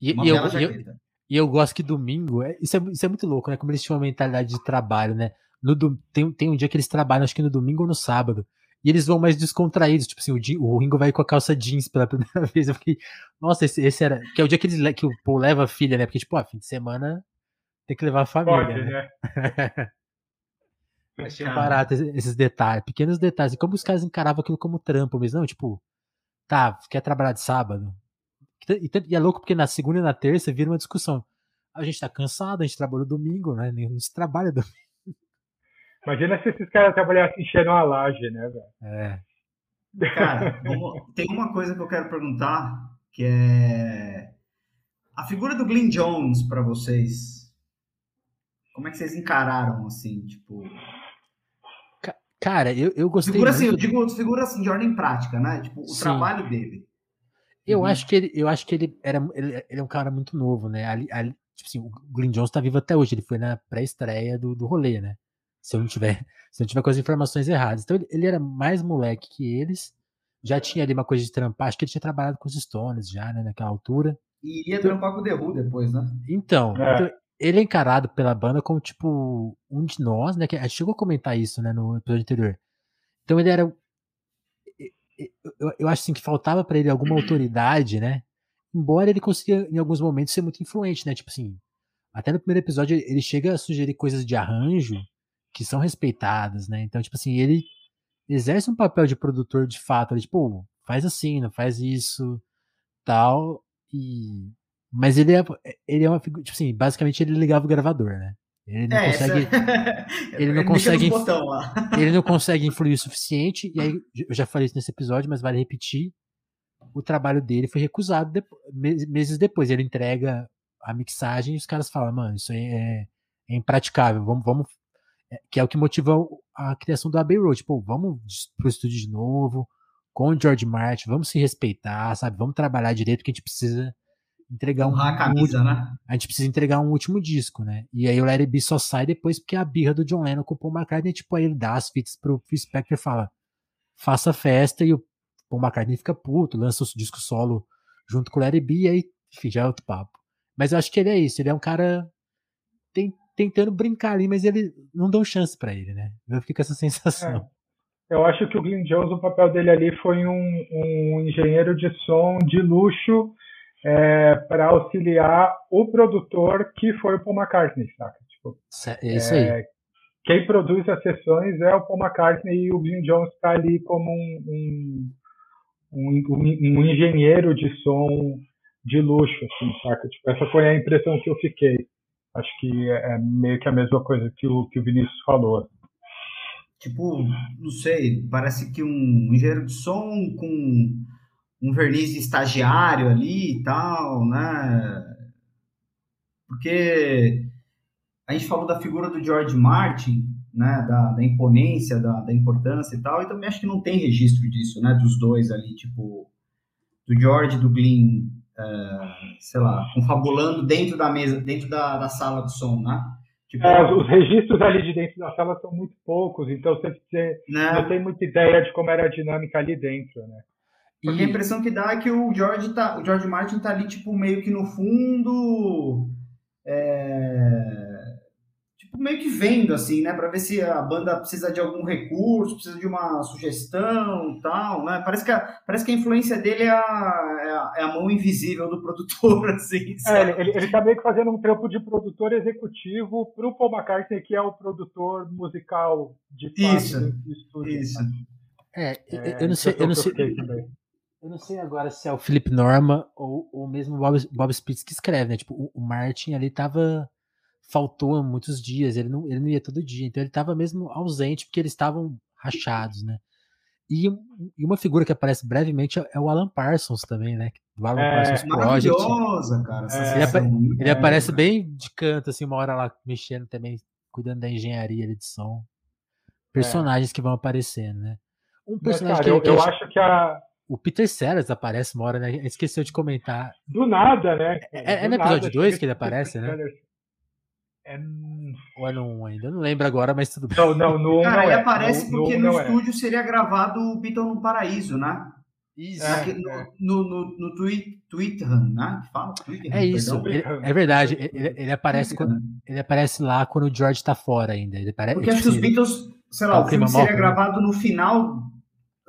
E, e eu, eu, e eu gosto que domingo, é, isso, é, isso é muito louco, né? Como eles tinham uma mentalidade de trabalho, né? No, tem, tem um dia que eles trabalham, acho que no domingo ou no sábado. E eles vão mais descontraídos. Tipo assim, o, o Ringo vai com a calça jeans pela *laughs* primeira vez. Eu fiquei, nossa, esse, esse era. Que é o dia que, eles, que o Paul leva a filha, né? Porque, tipo, ah, fim de semana tem que levar a família. Pode, né? né? *laughs* Achei barato esses detalhes, pequenos detalhes. E como os caras encaravam aquilo como trampo mesmo. Não, tipo, tá, quer trabalhar de sábado? E, é louco porque na segunda e na terça vira uma discussão. A gente tá cansado, a gente trabalhou domingo, né? Não se trabalha *laughs* domingo. Imagina se esses caras trabalhassem enchendo uma laje, né, velho? É. Cara, tem uma coisa que eu quero perguntar, que é a figura do Glenn Jones para vocês. Como é que vocês encararam, assim, tipo... Cara, eu, eu gostei figura, muito... assim, eu digo figura assim, de ordem prática, né? Tipo, o Sim. trabalho dele. Eu uhum. acho que ele, eu acho que ele era, ele, ele é um cara muito novo, né? Ali, ali, tipo assim, o Glyn Jones tá vivo até hoje. Ele foi na pré-estreia do, do rolê, né? Se eu não tiver, *laughs* se eu não tiver com as informações erradas. Então ele, ele era mais moleque que eles. Já tinha ali uma coisa de trampar. Acho que ele tinha trabalhado com os Stones já, né? Naquela altura. E ia então, trampar com o The Who depois, né? Então, é. então, ele é encarado pela banda como, tipo, um de nós, né? Que a gente chegou a comentar isso, né, no episódio anterior. Então ele era eu, eu acho assim que faltava para ele alguma autoridade, né? Embora ele consiga em alguns momentos ser muito influente, né? Tipo assim, até no primeiro episódio ele chega a sugerir coisas de arranjo que são respeitadas, né? Então, tipo assim, ele exerce um papel de produtor de fato, ele, tipo, faz assim, não faz isso, tal, e mas ele é ele é uma figura, tipo assim, basicamente ele ligava o gravador, né? Ele não é, consegue. Essa... *laughs* ele não consegue. *laughs* ele não consegue influir o suficiente. E aí, eu já falei isso nesse episódio, mas vale repetir. O trabalho dele foi recusado meses depois. Ele entrega a mixagem e os caras falam, mano, isso aí é, é impraticável. Vamos, vamos. É, que é o que motiva a criação do Abbey Road. Tipo, vamos pro estúdio de novo, com o George Martin, vamos se respeitar, sabe? Vamos trabalhar direito, porque a gente precisa entregar um. a camisa, né? A gente precisa entregar um último disco, né? E aí o Larry B só sai depois porque a birra do John Lennon com o Paul McCartney, tipo, aí ele dá as fitas pro Phil Spector e fala: faça festa, e o Paul McCartney fica puto, lança o disco solo junto com o Larry B, e aí, enfim, já é outro papo. Mas eu acho que ele é isso, ele é um cara tem, tentando brincar ali, mas ele não dão chance para ele, né? Eu fico com essa sensação. É. Eu acho que o Glenn Jones, o papel dele ali foi um, um engenheiro de som de luxo é, para auxiliar o produtor que foi o Paul McCartney, saca? Tipo, é isso aí. É, quem produz as sessões é o Paul McCartney e o Jim Jones está ali como um, um, um, um, engenheiro de som de luxo, assim, saca? Tipo, essa foi a impressão que eu fiquei. Acho que é, é meio que a mesma coisa que o, que o Vinícius falou. Tipo, não sei, parece que um engenheiro de som com um verniz de estagiário ali e tal, né? Porque a gente falou da figura do George Martin, né? Da, da imponência, da, da importância e tal, e também acho que não tem registro disso, né? Dos dois ali, tipo, do George e do Glyn, uh, sei lá, confabulando dentro da mesa, dentro da, da sala de som, né? Tipo, é, os registros ali de dentro da sala são muito poucos, então você, você né? não tem muita ideia de como era a dinâmica ali dentro, né? Porque e... a impressão que dá é que o George, tá, o George Martin tá ali, tipo, meio que no fundo. É... Tipo, meio que vendo, assim, né? Pra ver se a banda precisa de algum recurso, precisa de uma sugestão tal, né? Parece que a, parece que a influência dele é a, é a, é a mão invisível do produtor, *laughs* assim. É, ele, ele tá meio que fazendo um trampo de produtor executivo pro Paul McCartney, que é o produtor musical de fato isso, do estúdio. Isso. Né? É, é, eu não sei, eu não sei, eu não sei agora se é o Philip Norman ou, ou mesmo o Bob, Bob Spitz que escreve, né? Tipo, o, o Martin ali tava. Faltou muitos dias, ele não, ele não ia todo dia, então ele tava mesmo ausente porque eles estavam rachados, né? E, e, uma figura que aparece brevemente é, é o Alan Parsons também, né? Do Alan é, Parsons Project. cara. É, ele, apa ele aparece bem de canto, assim, uma hora lá mexendo também, cuidando da engenharia de som. Personagens é. que vão aparecendo, né? Um personagem Mas, cara, que, eu, que eu acho que a, o Peter Sellers aparece uma hora, né? Esqueceu de comentar. Do nada, né? É, é no episódio 2 que ele aparece, né? É... Ou é no 1 ainda? Eu não lembro agora, mas tudo bem. Não, não, no Cara, ele é. aparece no, porque no, no é. estúdio é. seria gravado o Beatle no Paraíso, né? Isso. É, no, é. no, no, no Twitter, né? Fala, Twitter, é isso, ele, é verdade. Ele, ele aparece quando, ele aparece lá quando o George tá fora ainda. Ele parece, porque acho que os Beatles, sei lá, o filme seria gravado no final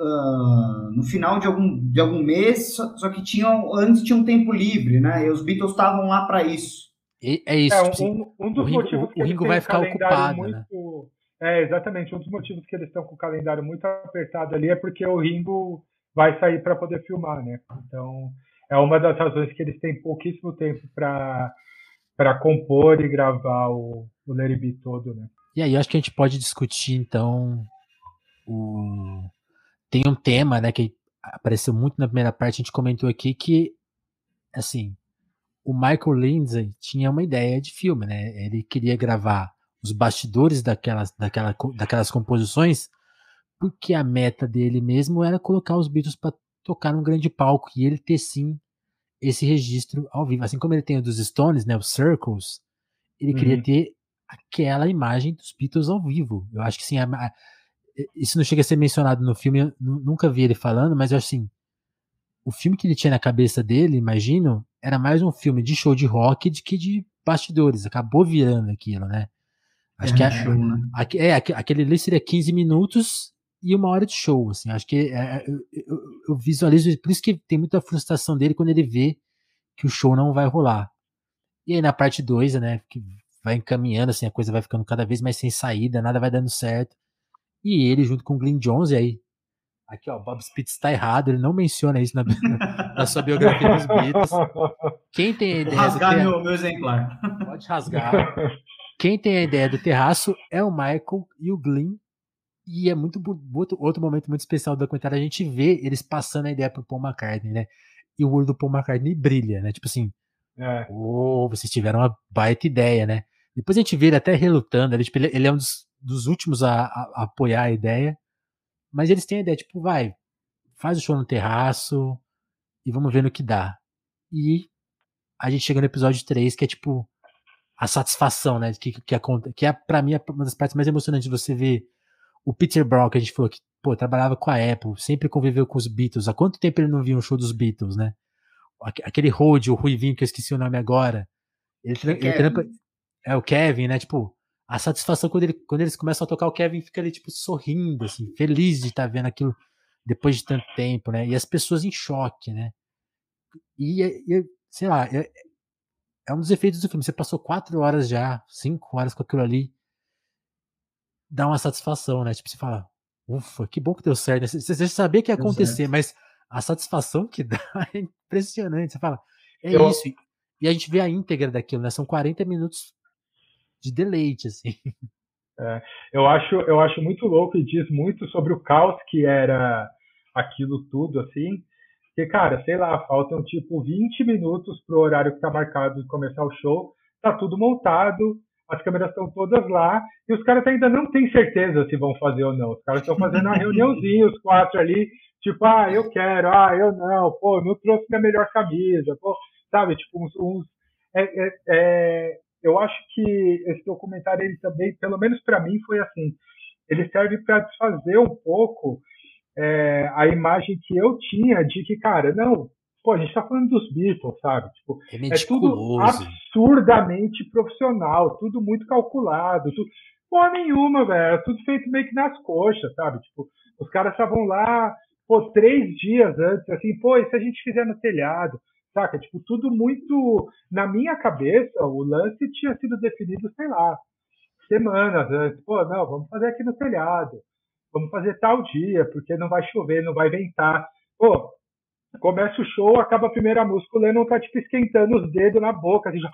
uh, no final de algum, de algum mês, só, só, que tinham, antes tinha um tempo livre, né? E os Beatles estavam lá para isso. E, é isso. É, tipo um, assim, um, dos o motivos Ringo, que o Ringo vai ficar ocupado, muito, né? É, exatamente. Um dos motivos que eles estão com o calendário muito apertado ali é porque o Ringo vai sair para poder filmar, né? Então, é uma das razões que eles têm pouquíssimo tempo para para compor e gravar o, o Larry B todo, né? E aí, acho que a gente pode discutir, então, o, tem um tema, né, que apareceu muito na primeira parte, a gente comentou aqui que, assim, o Michael Lindsay tinha uma ideia de filme, né? Ele queria gravar os bastidores daquelas, daquela, daquelas composições, porque a meta dele mesmo era colocar os Beatles para tocar num grande palco e ele ter sim esse registro ao vivo. Assim como ele tem o dos Stones, né, os Circles, ele uhum. queria ter aquela imagem dos Beatles ao vivo. Eu acho que sim, a, isso não chega a ser mencionado no filme, eu nunca vi ele falando, mas assim, o filme que ele tinha na cabeça dele, imagino, era mais um filme de show de rock do que de bastidores. Acabou virando aquilo, né? Acho é, que a, show, né? é, aquele ali seria 15 minutos e uma hora de show, assim. Acho que é, é, eu, eu, eu, visualizo, por isso que tem muita frustração dele quando ele vê que o show não vai rolar. E aí na parte 2, né, que vai encaminhando, assim, a coisa vai ficando cada vez mais sem saída, nada vai dando certo. E ele, junto com o Glyn Jones, e aí Aqui, ó, Bob Spitz está errado, ele não menciona isso na, *laughs* na sua biografia dos Beatles. Quem tem a ideia. Vou rasgar ter... meu, meu exemplar. Pode rasgar. Quem tem a ideia do terraço é o Michael e o Glyn. E é muito outro, outro momento muito especial do documentário. A gente vê eles passando a ideia pro Paul McCartney, né? E o olho do Paul McCartney brilha, né? Tipo assim, é. oh, vocês tiveram uma baita ideia, né? Depois a gente vê ele até relutando. Ele, tipo, ele, ele é um dos, dos últimos a, a, a apoiar a ideia. Mas eles têm a ideia, tipo, vai, faz o show no terraço e vamos ver no que dá. E a gente chega no episódio 3, que é tipo a satisfação, né? Que, que, que, que é, pra mim, uma das partes mais emocionantes de você ver o Peter Brown, que a gente falou que, pô, trabalhava com a Apple, sempre conviveu com os Beatles. Há quanto tempo ele não via um show dos Beatles, né? Aquele Rode, o Ruivinho, que eu esqueci o nome agora. Ele, ele trampa, é o Kevin, né? Tipo, a satisfação quando, ele, quando eles começam a tocar, o Kevin fica ali, tipo, sorrindo, assim, feliz de estar tá vendo aquilo depois de tanto tempo, né? E as pessoas em choque, né? E, e sei lá, é, é, um dos efeitos do filme. Você passou quatro horas já, cinco horas com aquilo ali, dá uma satisfação, né? Tipo, você fala, ufa, que bom que deu certo. Você, você sabia que ia acontecer, mas a satisfação que *laughs* dá é impressionante. Você fala, é Eu... isso. E a gente vê a íntegra daquilo, né? São 40 minutos de deleite, assim. É, eu, acho, eu acho muito louco e diz muito sobre o caos que era aquilo tudo, assim. Porque, cara, sei lá, faltam tipo 20 minutos pro horário que tá marcado de começar o show, tá tudo montado, as câmeras estão todas lá, e os caras ainda não têm certeza se vão fazer ou não. Os caras estão fazendo uma reuniãozinha, os quatro ali, tipo, ah, eu quero, ah, eu não, pô, não trouxe minha melhor camisa, pô, sabe, tipo, uns. uns é, é, é, eu acho que esse documentário ele também, pelo menos para mim, foi assim. Ele serve para desfazer um pouco é, a imagem que eu tinha de que, cara, não, pô, a gente tá falando dos Beatles, sabe? Tipo, é, é tudo absurdamente profissional, tudo muito calculado, tudo. Porra nenhuma, velho. É tudo feito meio que nas coxas, sabe? Tipo, os caras estavam lá, pô, três dias antes, assim, pô, e se a gente fizer no telhado? Saca? Tipo, tudo muito. Na minha cabeça, o lance tinha sido definido, sei lá, semanas antes. Pô, não, vamos fazer aqui no telhado. Vamos fazer tal dia, porque não vai chover, não vai ventar. Pô, começa o show, acaba a primeira música, o Lennon tá, tipo, esquentando os dedos na boca, assim, já...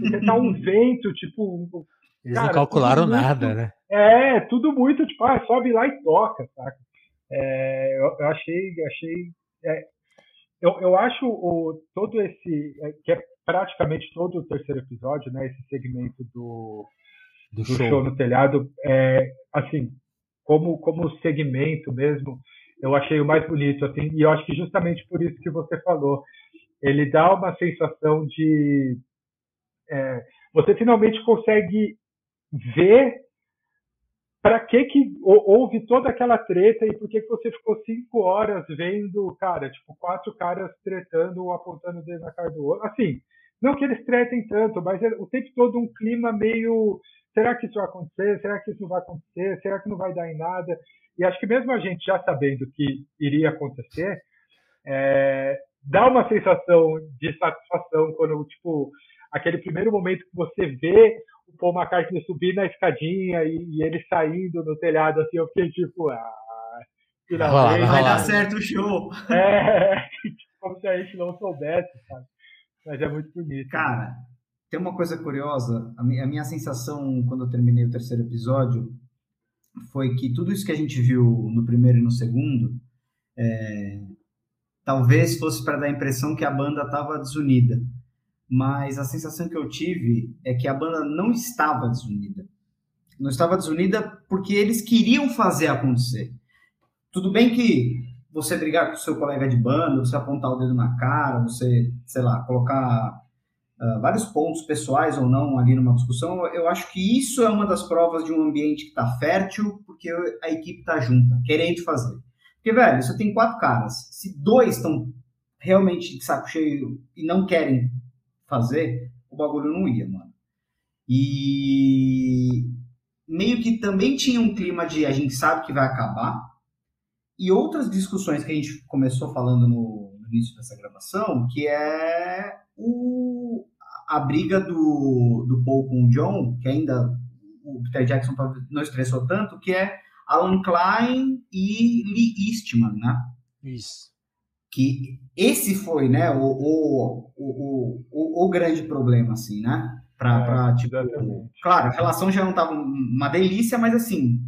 Porque tá um vento, tipo. Eles cara, não calcularam muito, nada, né? É, tudo muito, tipo, ah, sobe lá e toca, saca? É, eu, eu, achei, achei é, eu, eu acho o, todo esse, é, que é praticamente todo o terceiro episódio, né, esse segmento do, do, do show. show. no telhado, é, assim, como, como segmento mesmo, eu achei o mais bonito, assim, e eu acho que justamente por isso que você falou, ele dá uma sensação de, é, você finalmente consegue ver para que que houve toda aquela treta e por que que você ficou cinco horas vendo, cara, tipo, quatro caras tretando ou apontando o dedo na cara do outro? Assim, não que eles tretem tanto, mas é o tempo todo um clima meio, será que isso vai acontecer? Será que isso não vai acontecer? Será que não vai dar em nada? E acho que mesmo a gente já sabendo que iria acontecer, é, dá uma sensação de satisfação quando, tipo, aquele primeiro momento que você vê o Paul McCartney subir na escadinha e, e, ele saindo no telhado, assim, eu fiquei tipo, ah, finalmente. Vai, vai dar certo o show. É, *laughs* como se a gente não soubesse, sabe? Mas é muito bonito. Cara, né? tem uma coisa curiosa, a minha, a minha sensação quando eu terminei o terceiro episódio foi que tudo isso que a gente viu no primeiro e no segundo, é, talvez fosse para dar a impressão que a banda estava desunida mas a sensação que eu tive é que a banda não estava desunida. Não estava desunida porque eles queriam fazer acontecer. Tudo bem que você brigar com o seu colega de banda, você apontar o dedo na cara, você, sei lá, colocar uh, vários pontos pessoais ou não ali numa discussão, eu acho que isso é uma das provas de um ambiente que está fértil, porque a equipe está junta, querendo fazer. Porque, velho, você tem quatro caras, se dois estão realmente de saco cheio e não querem fazer, o bagulho não ia, mano. E meio que também tinha um clima de a gente sabe que vai acabar. E outras discussões que a gente começou falando no, no início dessa gravação, que é o, a briga do, do Paul com o John, que ainda o Peter Jackson não estressou tanto, que é Alan Klein e Lee Eastman, né? Isso. Que esse foi, né, o, o, o, o, o grande problema, assim, né? Pra, é, pra tipo, claro, a relação já não tava uma delícia, mas assim.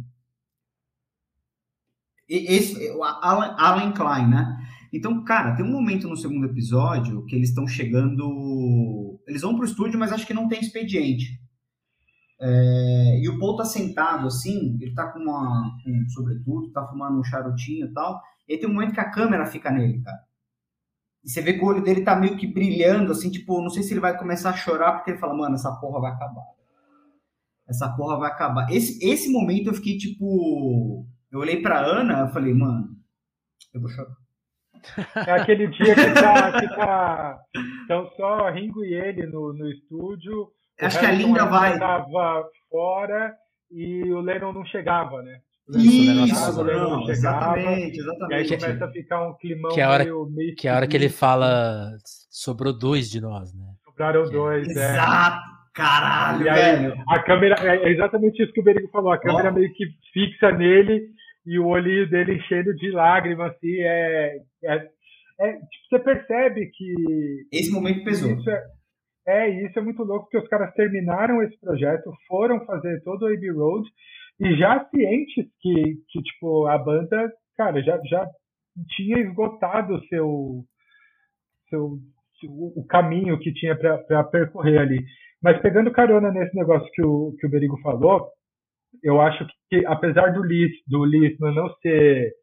Esse, Alan, Alan Klein, né? Então, cara, tem um momento no segundo episódio que eles estão chegando. Eles vão pro estúdio, mas acho que não tem expediente. É, e o Paul tá sentado assim, ele tá com uma. Com, sobretudo, tá fumando um charutinho e tal. E aí tem um momento que a câmera fica nele, cara. E você vê que o olho dele tá meio que brilhando, assim, tipo, não sei se ele vai começar a chorar, porque ele fala, mano, essa porra vai acabar. Essa porra vai acabar. Esse, esse momento eu fiquei, tipo. Eu olhei pra Ana e falei, mano, eu vou chorar. *laughs* É aquele dia que tá, tá então só Ringo e ele no, no estúdio. Acho que a Linda vai. Tava fora e o Lennon não chegava, né? Isso, não, exatamente, exatamente. E aí começa a ficar um climão que é a hora, meio, meio Que é a hora que ele fala sobrou dois de nós, né? Sobraram que dois, é. Exato, caralho, e aí, velho. A câmera, é exatamente isso que o Berigo falou, a câmera oh. meio que fixa nele e o olhinho dele enchendo de lágrimas, assim, é, é, é tipo, você percebe que... Esse momento pesou. Isso é, é, isso é muito louco, porque os caras terminaram esse projeto, foram fazer todo o Abbey Road, e já cientes que, que tipo, a banda, cara, já, já tinha esgotado o seu, seu, o caminho que tinha para percorrer ali. Mas pegando carona nesse negócio que o, que o Berigo falou, eu acho que, apesar do Lis, do Lisman não ser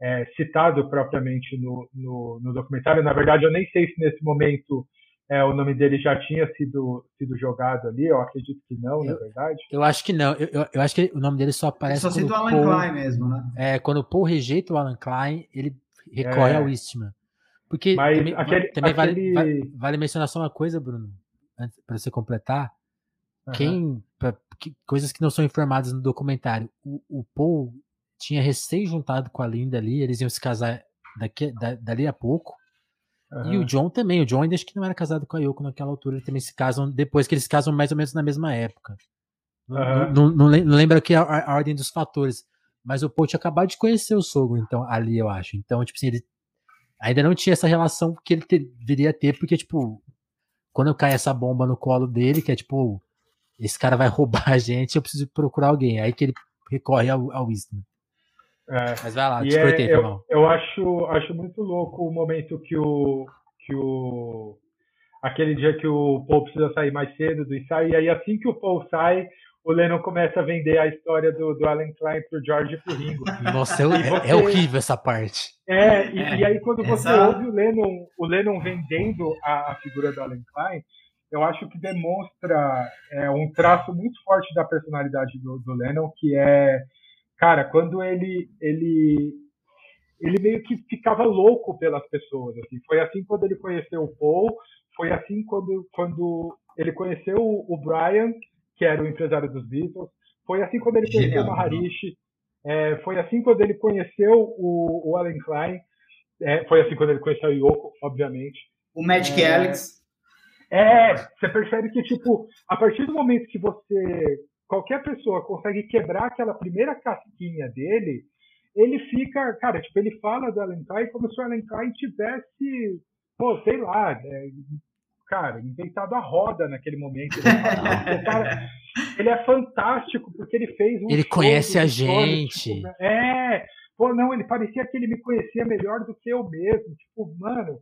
é, citado propriamente no, no, no, documentário, na verdade eu nem sei se nesse momento é, o nome dele já tinha sido, sido jogado ali, eu acredito que não, eu, na verdade. Eu acho que não, eu, eu, eu, acho que o nome dele só aparece. Só cita o Alan Paul, Klein mesmo, né? É, quando o Paul rejeita o Alan Klein, ele recorre é. ao Eastman. Porque Mas também, aquele, também aquele... Vale, vale, mencionar só uma coisa, Bruno, para você completar. Uhum. Quem. Pra, que, coisas que não são informadas no documentário. O, o Paul tinha recém juntado com a Linda ali, eles iam se casar daqui, da, dali a pouco. Uhum. E o John também. O John ainda acho que não era casado com a Yoko naquela altura. Eles também se casam depois que eles se casam mais ou menos na mesma época. Uhum. Não, não, não, lembro aqui a, a, ordem dos fatores. Mas o Paul tinha acabado de conhecer o sogro, então, ali, eu acho. Então, tipo assim, ele ainda não tinha essa relação que ele ter, deveria ter, porque, tipo, quando cai essa bomba no colo dele, que é tipo, esse cara vai *laughs* roubar a gente, eu preciso procurar alguém. Aí que ele recorre ao, ao Wisdom. É, Mas vai lá, te cortei, é, eu, eu acho, acho muito louco o momento que o, que o. Aquele dia que o Paul precisa sair mais cedo do ensaio, e aí assim que o Paul sai, o Lennon começa a vender a história do, do Alan Klein pro George e pro Ringo. Nossa, é, você, é, horrível essa parte. É, e, é, e aí quando você ouve o Lennon, o Lennon vendendo a, a, figura do Alan Klein, eu acho que demonstra é, um traço muito forte da personalidade do, do Lennon, que é cara, quando ele ele ele meio que ficava louco pelas pessoas, assim. Foi assim quando ele conheceu o Paul, foi assim quando quando ele conheceu o Brian, que era o empresário dos Beatles, foi assim quando ele conheceu o Maharishi, é, foi assim quando ele conheceu o, o Alan Klein, é, foi assim quando ele conheceu o Yoko, obviamente. O Magic é, Alex. É, você percebe que, tipo, a partir do momento que você qualquer pessoa consegue quebrar aquela primeira casquinha dele, ele fica, cara, tipo, ele fala do Alan Klein como se o Alan Klein tivesse, pô, sei lá, é, cara, inventado a roda naquele momento. Ele, cara, ele é fantástico porque ele fez um Ele conhece a gente. Tipo, é, pô, não, ele parecia que ele me conhecia melhor do que eu mesmo. Tipo, mano,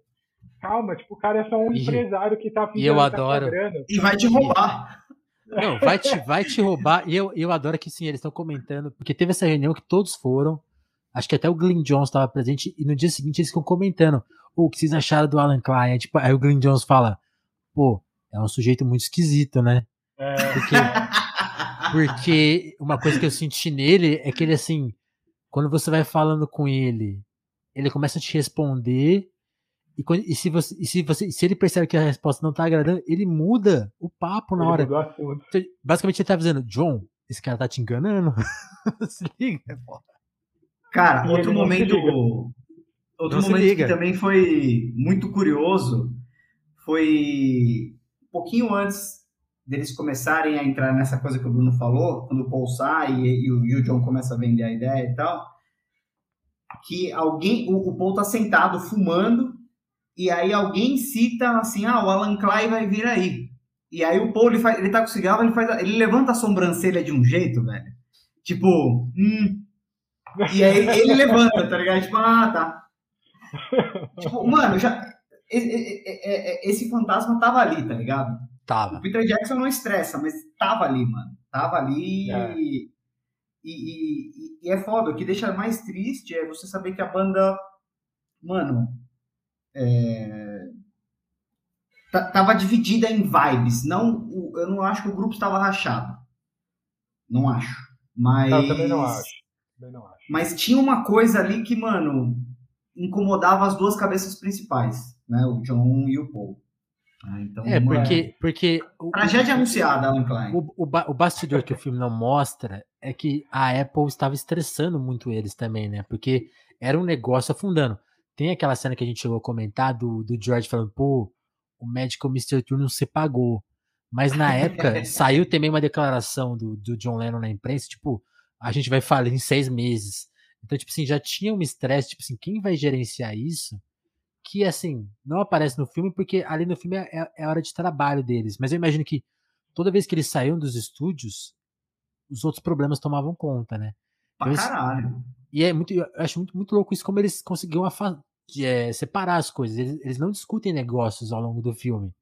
calma, tipo, o cara é só um e, empresário que tá E eu tá adoro. e vai te roubar. Não, vai te, vai te roubar. E eu, eu adoro que sim, eles estão comentando, porque teve essa reunião que todos foram. Acho que até o Glenn Jones estava presente e no dia seguinte eles ficam comentando o que vocês acharam do Alan Klein. tipo, aí o Glenn Jones fala, pô, é um sujeito muito esquisito, né? É. Porque, porque uma coisa que eu senti nele é que ele, assim, quando você vai falando com ele, ele começa a te responder e, quando, e, se você, e se você se ele percebe que a resposta não tá agradando, ele muda o papo na ele hora. Então, basicamente ele tá dizendo, John, esse cara tá te enganando. *laughs* se liga, pô. Cara, outro momento. Outro não momento que também foi muito curioso foi um pouquinho antes deles começarem a entrar nessa coisa que o Bruno falou, quando o Paul sai e, e, o, e o John começa a vender a ideia e tal, que alguém, o, o Paul tá sentado fumando e aí alguém cita assim, ah, o Alan Clay vai vir aí. E aí o Paul, ele, faz, ele tá com cigarro, ele, faz, ele levanta a sobrancelha de um jeito, velho. Tipo, hum. E aí ele *laughs* levanta, tá ligado? Tipo, ah, tá. *laughs* tipo, mano, já. Esse fantasma tava ali, tá ligado? Tava. O Peter Jackson não estressa, mas tava ali, mano. Tava ali é. e, e, e, é foda. O que deixa mais triste é você saber que a banda, mano, é, tava dividida em vibes. Não, eu não acho que o grupo estava rachado. Não acho. Mas. Não, também não acho. Também não acho. Mas tinha uma coisa ali que, mano, incomodava as duas cabeças principais, né? O John e o Paul. Ah, então, é, porque. porque o, Tragédia anunciada, Alan Klein. O, o, o bastidor que o filme não mostra é que a Apple estava estressando muito eles também, né? Porque era um negócio afundando. Tem aquela cena que a gente chegou a comentar do, do George falando, pô, o médico Mr. Turner se pagou. Mas na época *laughs* saiu também uma declaração do, do John Lennon na imprensa, tipo, a gente vai falir em seis meses. Então, tipo assim, já tinha um estresse, tipo assim, quem vai gerenciar isso? Que, assim, não aparece no filme, porque ali no filme é, é, é hora de trabalho deles. Mas eu imagino que toda vez que eles saíam dos estúdios, os outros problemas tomavam conta, né? Pra caralho. E é muito, eu acho muito, muito louco isso, como eles conseguiram é, separar as coisas. Eles, eles, não discutem negócios ao longo do filme.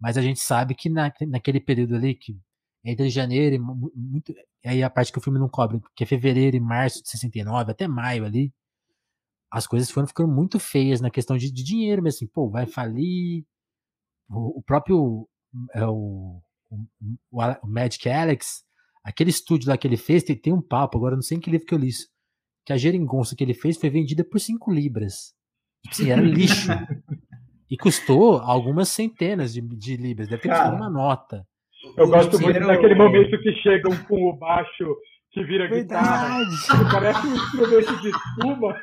Mas a gente sabe que na, naquele período ali, que entre janeiro e muito. Aí a parte que o filme não cobre, que é fevereiro e março de 69, até maio ali, as coisas foram ficando muito feias na questão de, de dinheiro mesmo. Assim, pô, vai falir. O, o próprio. É, o, o, o, Magic Alex, aquele estúdio lá que ele fez, tem, tem um papo, agora não sei em que livro que eu li isso que a geringonça que ele fez foi vendida por 5 libras. Assim, era *laughs* lixo. e custou algumas centenas de, de libras. Deve ter custado uma nota. Eu gosto muito daquele momento que chegam com o baixo que vira Verdade. guitarra. Parece um instrumento de espuma.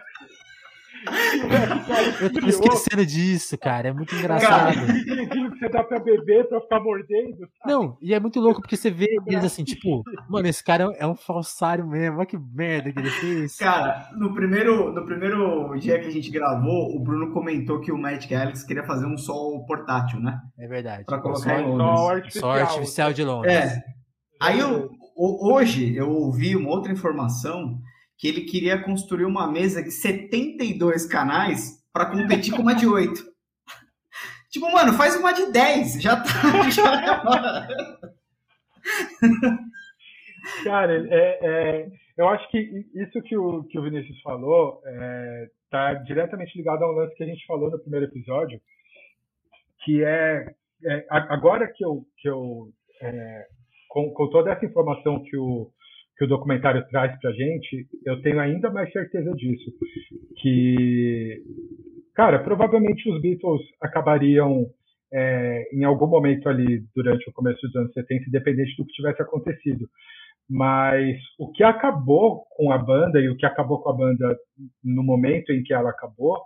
Eu tô esquecendo disso, cara. É muito engraçado. Cara, *laughs* que você dá pra beber, pra ficar mordendo. Sabe? Não, e é muito louco porque você vê eles assim, tipo, mano, esse cara é um falsário mesmo. Olha que merda que ele fez. Cara, no primeiro, no primeiro dia que a gente gravou, o Bruno comentou que o Magic Alex queria fazer um sol portátil, né? É verdade. Pra colocar sol, em Londres. Sol artificial. Sol artificial de Londres. É. Aí eu, hoje eu ouvi uma outra informação que ele queria construir uma mesa de 72 canais para competir com uma de 8. *laughs* tipo, mano, faz uma de 10, já tá. *laughs* Já... Cara, é, é, eu acho que isso que o, que o Vinícius falou está é, diretamente ligado a um lance que a gente falou no primeiro episódio, que é, é agora que eu, que eu é, com, com toda essa informação que o, que o documentário traz para gente, eu tenho ainda mais certeza disso. Que, cara, provavelmente os Beatles acabariam é, em algum momento ali durante o começo dos anos 70, independente do que tivesse acontecido. Mas o que acabou com a banda e o que acabou com a banda no momento em que ela acabou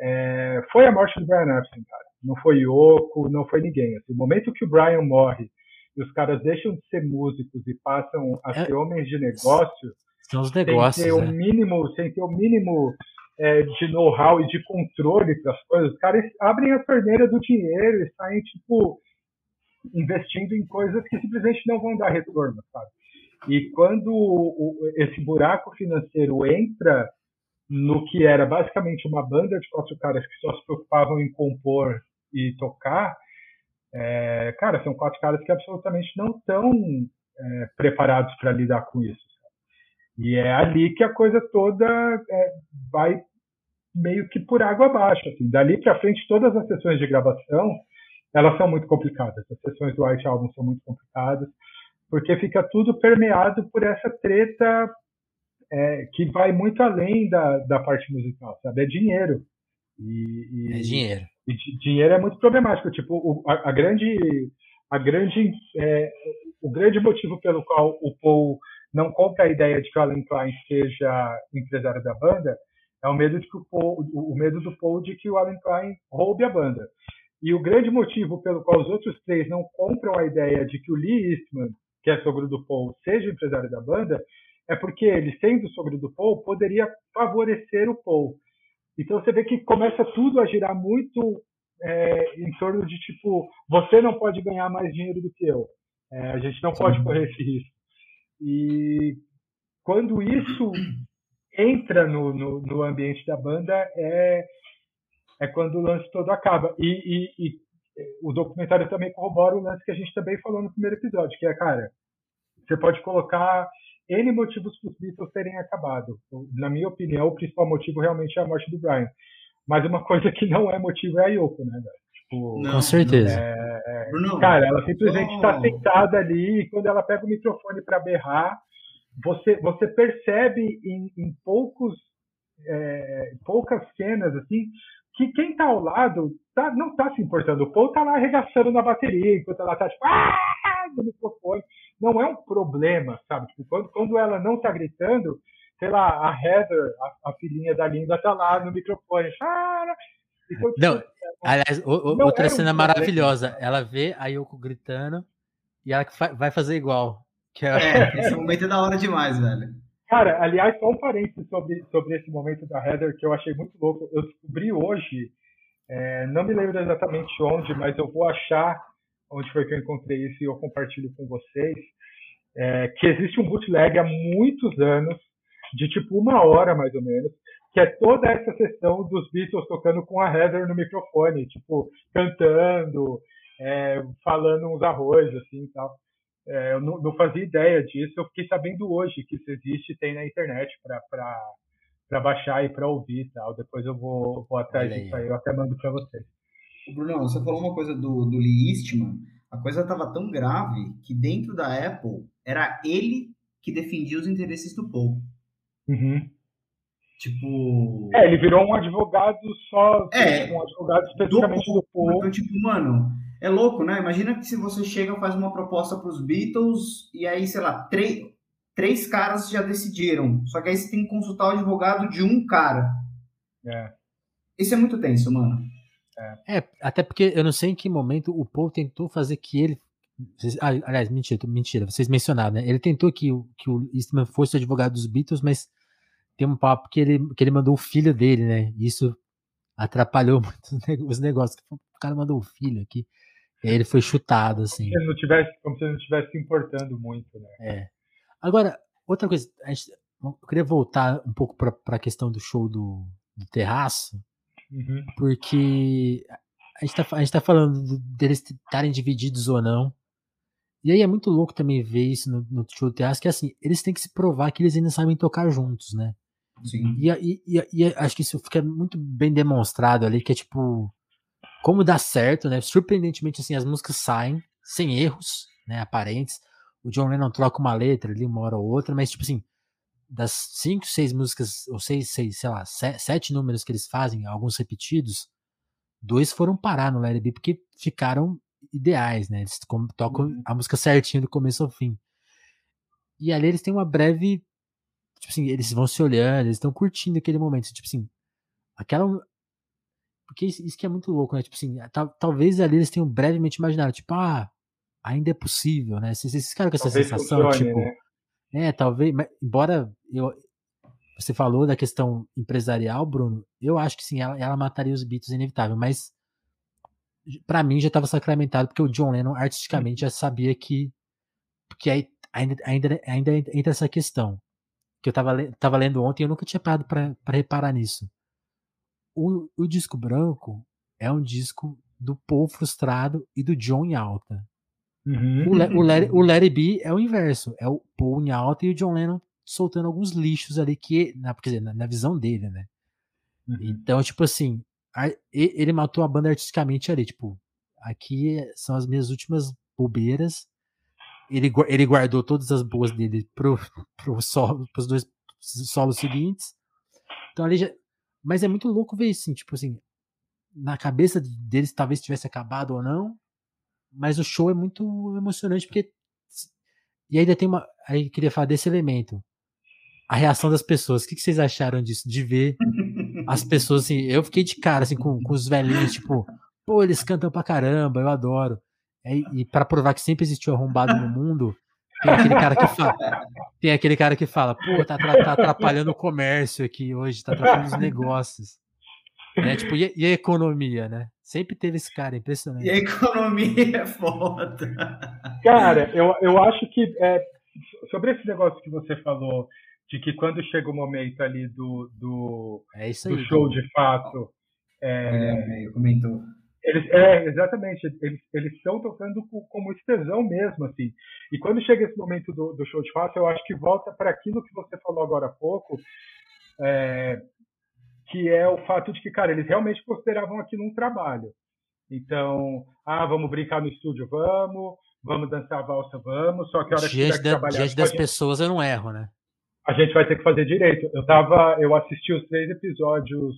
é, foi a morte do Brian Epstein, cara. Não foi Yoko, não foi ninguém. Assim, o momento que o Brian morre e os caras deixam de ser músicos e passam a é, ser homens de negócio, são os negócios, sem ter o é. mínimo, sem ter o mínimo é, de know-how e de controle para as coisas, os caras abrem a torneira do dinheiro e saem tipo investindo em coisas que simplesmente não vão dar retorno, sabe? E quando o, esse buraco financeiro entra no que era basicamente uma banda de quatro caras que só se preocupavam em compor e tocar, é, cara, são quatro caras que absolutamente não estão é, preparados para lidar com isso. E é ali que a coisa toda é, vai meio que por água abaixo. Assim. Dali para frente, todas as sessões de gravação elas são muito complicadas. As sessões do White Album são muito complicadas, porque fica tudo permeado por essa treta é, que vai muito além da, da parte musical, sabe? É dinheiro. E, e, é dinheiro. E dinheiro é muito problemático. Tipo, o, a, a, grande, a grande, é, o grande motivo pelo qual o Paul não compra a ideia de que o Alan Klein seja empresário da banda é o medo de que o, Paul, o medo do Paul de que o Alan Klein roube a banda. E o grande motivo pelo qual os outros três não compram a ideia de que o Lee Eastman, que é sogro do Paul, seja empresário da banda, é porque ele, sendo sogro do Paul, poderia favorecer o Paul. Então você vê que começa tudo a girar muito é, em torno de tipo, você não pode ganhar mais dinheiro do que eu. É, a gente não Sim. pode correr esse risco. E quando isso entra no, no, no ambiente da banda, é, é quando o lance todo acaba. E, e, e, o documentário também corrobora o lance que a gente também falou no primeiro episódio, que é, cara, você pode colocar N motivos para os Beatles terem acabado. Na minha opinião, o principal motivo realmente é a morte do Brian. Mas uma *laughs* coisa que não é motivo é a Yoko, né, velho? Tipo, não, Com certeza. É, é, cara, ela simplesmente está oh. sentada ali e quando ela pega o microfone para berrar, você, você percebe em, em poucos, é, poucas cenas assim que quem tá ao lado tá, não tá se importando. O Paul tá lá arregaçando na bateria, enquanto ela tá tipo, no microfone. Não é um problema, sabe? Tipo, quando, quando ela não tá gritando, sei lá, a Heather, a, a filhinha da Linda, tá lá no microfone. Ah! Não, aliás, o, não outra cena um maravilhosa. Ela vê a Yoko gritando e ela vai fazer igual. Que é... é, esse momento é da hora demais, velho. Cara, aliás, só um parênteses sobre, sobre esse momento da Heather que eu achei muito louco. Eu descobri hoje, é, não me lembro exatamente onde, mas eu vou achar onde foi que eu encontrei isso e eu compartilho com vocês. É, que existe um bootleg há muitos anos, de tipo uma hora mais ou menos, que é toda essa sessão dos Beatles tocando com a Heather no microfone, tipo, cantando, é, falando uns arroz, assim e tal. É, eu não, não, fazia ideia disso, eu fiquei sabendo hoje que isso existe tem na internet para baixar e para ouvir e tal. Depois eu vou, vou atrás disso aí, eu até mando para vocês. Bruno, você falou uma coisa do, do Lee Eastman, a coisa estava tão grave que dentro da Apple era ele que defendia os interesses do Paul. Uhum. Tipo. É, ele virou um advogado só. É, um advogado especificamente do, do Paul. Então, tipo, mano, é louco, né? Imagina que se você chega e faz uma proposta para os Beatles e aí, sei lá, três, três caras já decidiram. Só que aí você tem que consultar o advogado de um cara. É. Isso é muito tenso, mano. É. é até porque eu não sei em que momento o Paul tentou fazer que ele. Ah, aliás, mentira, mentira, vocês mencionaram, né? Ele tentou que, que o Eastman fosse o advogado dos Beatles, mas tem um papo que ele, que ele mandou o filho dele, né? Isso atrapalhou *laughs* muito os negócios. O cara mandou o filho aqui. E aí ele foi chutado, assim. Como se ele não tivesse, como se não estivesse se importando muito, né? É. Agora, outra coisa, gente, eu queria voltar um pouco para a questão do show do, do terraço, uhum. porque a gente, tá, a gente tá falando deles estarem divididos ou não. E aí é muito louco também ver isso no, no show do que é assim, eles têm que se provar que eles ainda sabem tocar juntos, né? Sim. E, e, e, e acho que isso fica muito bem demonstrado ali, que é tipo, como dá certo, né? Surpreendentemente, assim, as músicas saem sem erros, né? Aparentes. O John Lennon troca uma letra ali, uma hora ou outra, mas, tipo assim, das cinco, seis músicas, ou seis, seis, sei lá, sete números que eles fazem, alguns repetidos, dois foram parar no Let It Be porque ficaram ideais, né? Eles tocam uhum. a música certinho do começo ao fim. E ali eles têm uma breve. Tipo assim, eles vão se olhando, eles estão curtindo aquele momento. Tipo assim, aquela porque isso, isso que é muito louco, né? Tipo assim, tal, talvez ali eles tenham brevemente imaginado, tipo, ah, ainda é possível, né? Vocês, vocês ficaram com essa talvez sensação, funcione, tipo. Né? É, talvez, embora eu, você falou da questão empresarial, Bruno, eu acho que sim, ela, ela mataria os Beatles inevitável, mas para mim já estava sacramentado porque o John Lennon artisticamente já sabia que porque aí ainda, ainda, ainda entra essa questão que eu estava tava lendo ontem e eu nunca tinha parado para reparar nisso o, o disco branco é um disco do Paul frustrado e do John em alta. Uhum. O, Le, o, Larry, o *laughs* Larry B é o inverso. É o Paul em alta e o John Lennon soltando alguns lixos ali que, na, quer dizer, na, na visão dele, né? Uhum. Então, tipo assim, a, ele matou a banda artisticamente ali, tipo, aqui são as minhas últimas bobeiras. Ele, ele guardou todas as boas dele pro, *laughs* pro solo, pros dois solos seguintes. Então ali já. Mas é muito louco ver assim, tipo assim, na cabeça deles talvez tivesse acabado ou não, mas o show é muito emocionante porque e ainda tem uma, aí queria falar desse elemento, a reação das pessoas. O que, que vocês acharam disso? De ver as pessoas assim, eu fiquei de cara assim com, com os velhinhos, tipo, pô, eles cantam pra caramba, eu adoro. E, e para provar que sempre existiu arrombado no mundo, tem aquele cara que fala, tem aquele cara que fala, pô, tá, tá atrapalhando o comércio aqui hoje, tá atrapalhando os negócios. É, tipo, e, e, a economia, né? Sempre teve esse cara, impressionante. E a economia é foda. Cara, eu, eu acho que é, sobre esse negócio que você falou, de que quando chega o momento ali do, do, é aí, do show de fato. É, é, comentou. Eles, é, exatamente. Eles, eles estão tocando com, como extensão mesmo, assim. E quando chega esse momento do, do show de fato, eu acho que volta para aquilo que você falou agora há pouco, é, que é o fato de que, cara, eles realmente consideravam aquilo um trabalho. Então, ah, vamos brincar no estúdio, vamos, vamos dançar a valsa, vamos, só que a hora diante que da, trabalhar... Diante das gente, pessoas eu não erro, né? A gente vai ter que fazer direito. Eu tava, eu assisti os três episódios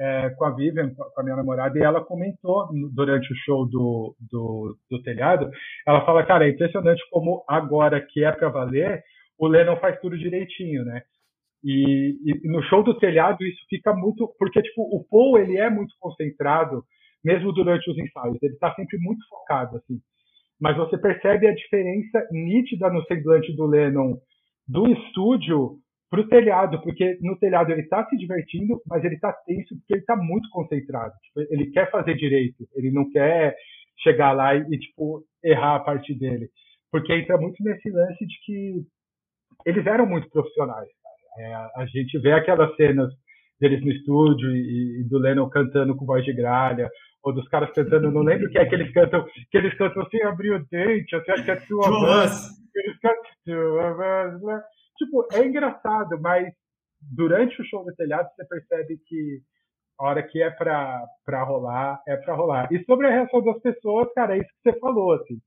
é, com a Vivian, com a minha namorada, e ela comentou durante o show do, do, do telhado, ela fala, cara, é impressionante como agora que é para valer, o Lennon faz tudo direitinho, né? E, e, no show do telhado isso fica muito, porque tipo o Paul ele é muito concentrado, mesmo durante os ensaios, ele está sempre muito focado assim. Mas você percebe a diferença nítida no semblante do Lennon do estúdio para o telhado, porque no telhado ele está se divertindo, mas ele está tenso porque ele está muito concentrado. Tipo, ele quer fazer direito, ele não quer chegar lá e, e, tipo errar a parte dele, porque entra muito nesse lance de que eles eram muito profissionais. É, a gente vê aquelas cenas deles no estúdio e, e, do Lennon cantando com voz de gralha, ou dos caras cantando, não lembro que é que eles cantam, que eles cantam assim, abrir o dente, assim, acho que é tua voz. Eles cantam, né? Tipo, é engraçado, mas durante o show do telhado você percebe que a hora que é pra, pra rolar, é pra rolar. E sobre a reação das pessoas, cara, é isso que você falou, assim.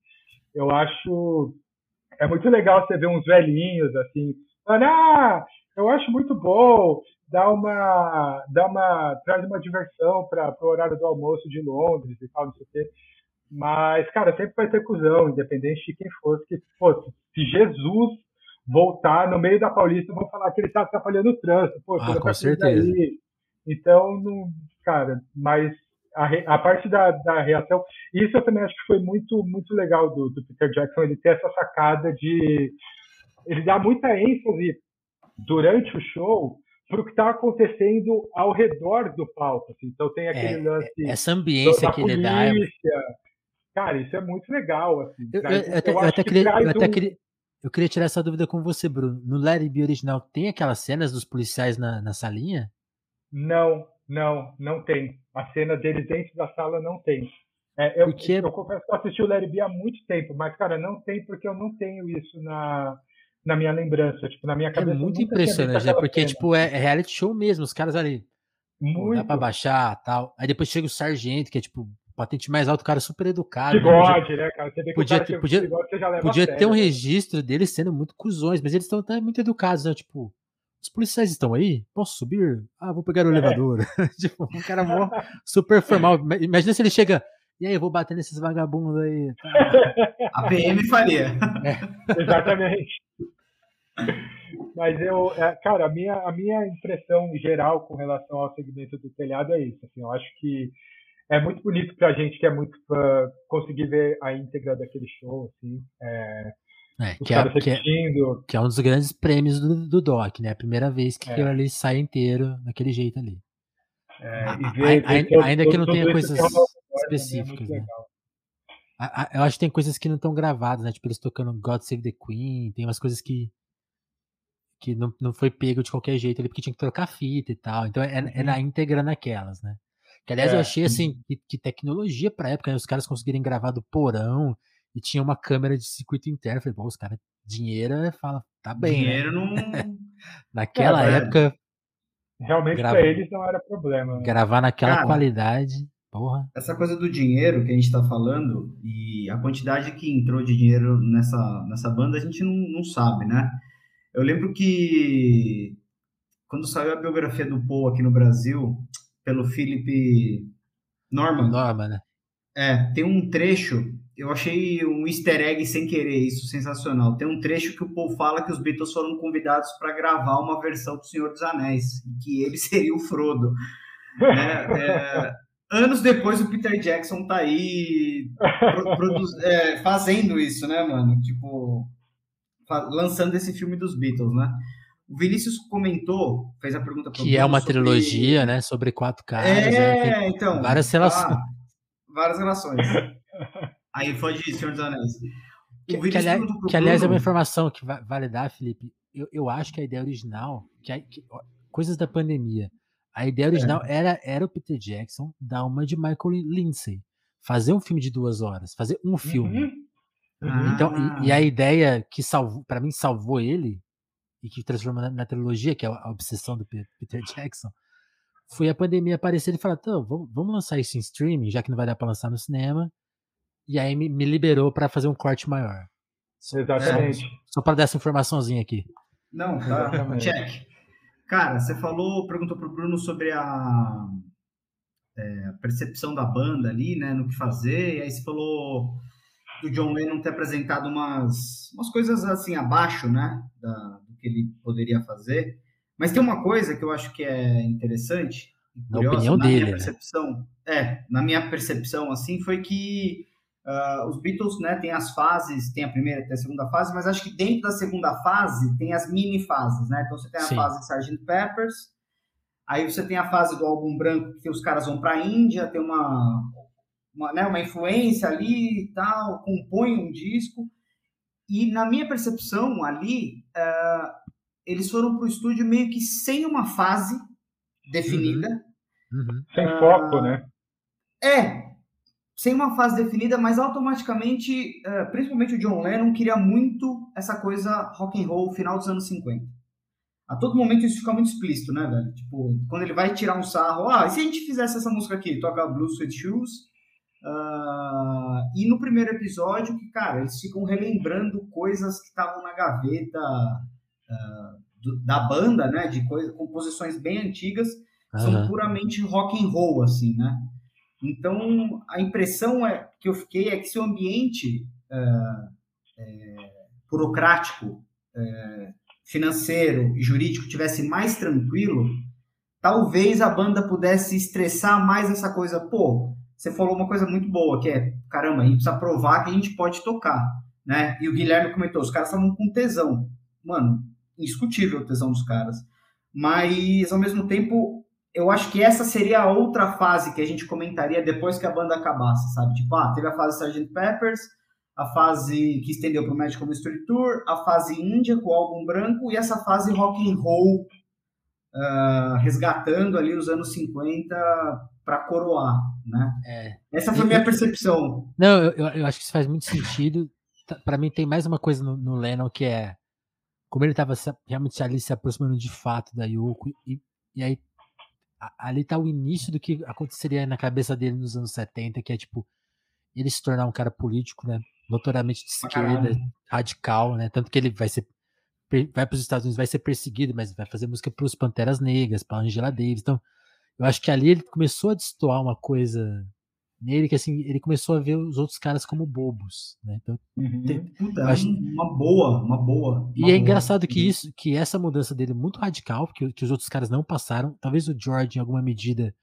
Eu acho. É muito legal você ver uns velhinhos, assim, falando, ah, eu acho muito bom, dá uma, dá uma, traz uma diversão para o horário do almoço de Londres e tal, não sei o quê. Mas, cara, sempre vai ter cuzão, independente de quem for, que, pô, se Jesus voltar no meio da Paulista, vão falar que ele está atrapalhando o trânsito. Pô, ah, com certeza. Aí. Então, não, cara, mas a, a parte da, da, reação, isso eu também acho que foi muito, muito legal do, do Peter Jackson, ele ter essa sacada de. Ele dá muita ênfase durante o show para o que está acontecendo ao redor do palco. Assim. Então tem aquele é, lance. Essa ambiência que ele dá. É cara, isso é muito legal. Assim, eu, eu, eu, até, eu até, queria, eu até um... queria, eu queria tirar essa dúvida com você, Bruno. No Larry B original tem aquelas cenas dos policiais na, na salinha? Não, não, não tem. A cena deles dentro da sala não tem. É, eu, porque... eu confesso que eu assisti o Larry B há muito tempo, mas, cara, não tem porque eu não tenho isso na, na minha lembrança, tipo, na minha é cabeça. É muito impressionante, né? Porque, cena. tipo, é, é, reality show mesmo, os caras ali. Muito. Dá pra baixar tal. Aí depois chega o sargento, que é tipo, patente mais alto, o cara super educado. Bigode, né, cara? Você vê que podia, ter, podia, bigode, podia ter um registro deles sendo muito cuzões, mas eles estão até muito educados, né? Tipo, os policiais estão aí? Posso subir? Ah, vou pegar o é. elevador. *laughs* tipo, um cara mó, super formal. Imagina se ele chega. E aí, eu vou bater nesses vagabundos aí. Tá. *laughs* A PM faria. É. Exatamente. Mas eu, é, cara, a minha, a minha impressão geral com relação ao segmento do telhado é isso. Assim, eu acho que é muito bonito pra gente que é muito fã conseguir ver a íntegra daquele show, assim. É, é, que, é, que, é, que, é, um dos grandes prêmios do, do Doc, né? A primeira vez que é. aquilo ali sai inteiro daquele jeito ali. É, ver, a, ver ainda todo, que não tenha coisas específicas, né? eu acho que tem coisas que não estão gravadas, né? Tipo, eles tocando God Save the Queen, tem umas coisas que que não, não foi pego de qualquer jeito ali, porque tinha que trocar fita e tal. Então é, uhum. é na íntegra naquelas, né? Que aliás é. eu achei assim, que, que tecnologia pra época, né? Os caras conseguirem gravar do porão e tinha uma câmera de circuito interno. Eu falei, pô, os caras, dinheiro, fala, tá bem. né? Dinheiro né? não. *laughs* Naquela É, época, Realmente Grava- pra eles não era problema. né? gravar naquela Cara, qualidade, porra. Essa coisa do dinheiro que a gente está falando e a quantidade que entrou de dinheiro nessa, nessa banda a gente não, não sabe, né? Eu lembro que quando saiu a biografia do Paul aqui no Brasil, pelo Philip Norman, Norma, né? é, tem um trecho, eu achei um easter egg sem querer, isso sensacional. Tem um trecho que o Paul fala que os Beatles foram convidados para gravar uma versão do Senhor dos Anéis, que ele *laughs* seria o Frodo. né? É, anos depois o Peter Jackson tá aí pro- produz- é, fazendo isso, né, mano? Tipo, lançando esse filme dos Beatles, né? O Vinícius comentou, fez a pergunta pro Que é uma sobre- trilogia, né? Sobre quatro caras. né, É, então. várias relações. tá, várias relações. Aí foi de Senhor dos Anéis. Que, que, aliás, que, aliás, é uma informação que va- vale dar, Felipe. Eu, eu acho que a ideia original, que, a- que- ó, coisas da pandemia, a ideia original É. era, era o Peter Jackson dar uma de Michael Lindsay. Fazer um filme de duas horas, fazer um filme. Uhum. Ah. Então, e, e a ideia que salvou, para mim, salvou ele e que transformou na, na trilogia, que é a, obsessão do Pe- Peter Jackson, foi a pandemia aparecer e falar: "Então, vamos, vamos lançar isso em streaming, já que não vai dar para lançar no cinema. E aí me, me liberou para fazer um corte maior. Só, Exatamente. só para dar essa informaçãozinha aqui. Não, tá. Exatamente. *laughs* Check. Cara, você falou, perguntou pro Bruno sobre a, é, a percepção da banda ali, né, no que fazer, e aí você falou do John Lennon ter apresentado umas, umas coisas assim abaixo, né, da, do que ele poderia fazer. Mas tem uma coisa que eu acho que é interessante, e Na curiosa, opinião na dele, minha né? percepção, é, na minha percepção assim, foi que ah, os Beatles, né, tem as fases, tem a primeira, tem a segunda fase, mas acho que dentro da segunda fase tem as mini fases, né? Então você tem a Sim. fase Sgt. Peppers, aí você tem a fase do álbum branco que os caras vão para a Índia, tem uma, uma, né, uma influência ali e tal, compõe um disco. E na minha percepção ali, ah, eles foram para o estúdio meio que sem uma fase definida. Uhum. Sem Ah, foco, né? É, sem uma fase definida, mas automaticamente, eh, principalmente o John Lennon queria muito essa coisa rock and roll final dos anos 50. A todo momento isso fica muito explícito, né, velho? Tipo, quando ele vai tirar um sarro, ah, e se a gente fizesse essa música aqui, toca Blue Sweet Shoes, ah, e no primeiro episódio, que, cara, eles ficam relembrando coisas que estavam na gaveta ah, do- da banda, né, de coisa, composições bem antigas, são Aham. puramente rock and roll, assim, né? Então, a impressão é, que eu fiquei é que se o ambiente é, é, burocrático, é, financeiro e jurídico tivesse mais tranquilo, talvez a banda pudesse estressar mais essa coisa. Pô, você falou uma coisa muito boa, que é, caramba, a gente precisa provar que a gente pode tocar, né? E o Guilherme comentou, os caras estavam com tesão. Mano, indiscutível o tesão dos caras. Mas, ao mesmo tempo, eu acho que essa seria a outra fase que a gente comentaria depois que a banda acabasse, sabe? Tipo, ah, teve a fase Sgt. Peppers, a fase que estendeu para o Magical Mystery Tour, a fase Índia com o álbum branco e essa fase rock and roll ah, resgatando ali os anos 50 para coroar, né? É. Essa foi a minha percepção. Não, eu, eu- acho que isso faz muito sentido. Tá- Pra mim tem mais uma coisa no, no Lennon que é como ele tava se- realmente ali se aproximando de fato da Yoko e, e aí ali tá o início do que aconteceria na cabeça dele nos anos 70, que é tipo ele se tornar um cara político, né? Notoriamente de esquerda, caralho. radical, né? Tanto que ele vai ser vai para os Estados Unidos, vai ser perseguido, mas vai fazer música para os Panteras Negras, para Angela Davis. Então, eu acho que ali ele começou a destoar uma coisa nele que assim, ele começou a ver os outros caras como bobos, né? Então, Uhum. Tem- Puta, Eu acho- uma boa, uma boa. e uma é boa. engraçado que isso, que essa mudança dele é muito radical, que, que os outros caras não passaram. Talvez o George, em alguma medida,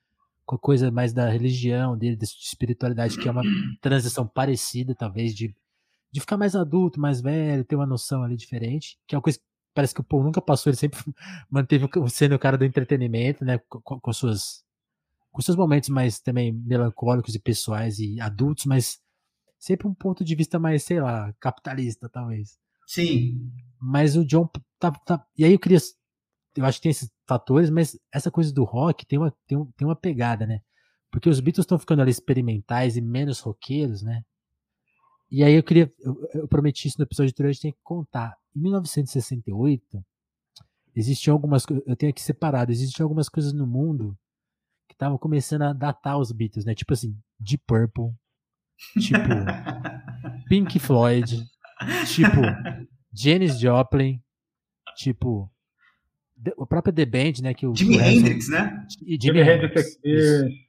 com a coisa mais da religião dele, da espiritualidade, que é uma transição parecida, talvez, de, de ficar mais adulto, mais velho, ter uma noção ali diferente, que é uma coisa que parece que o Paul nunca passou, ele sempre *laughs* manteve sendo o cara do entretenimento, né? Com, com- com suas com seus momentos mais também melancólicos e pessoais e adultos, mas sempre um ponto de vista mais, sei lá, capitalista, talvez. Sim, Mas o John tá, tá- E aí eu queria. Eu acho que tem esses fatores, mas essa coisa do rock tem uma, tem, um- tem uma pegada, né? Porque os Beatles estão ficando ali experimentais e menos roqueiros, né? E aí eu queria, eu, eu prometi isso no episódio anterior, a gente tem que contar. Em 1968, existiam algumas coisas, eu tenho aqui separado, existiam algumas coisas no mundo que estavam começando a datar os Beatles, né? Tipo assim, Deep Purple, tipo *laughs* Pink Floyd, tipo Janis Joplin, tipo o próprio The Band, né? Que o, Jimi Hendrix, né? E Jimi, Jimi Hendrix,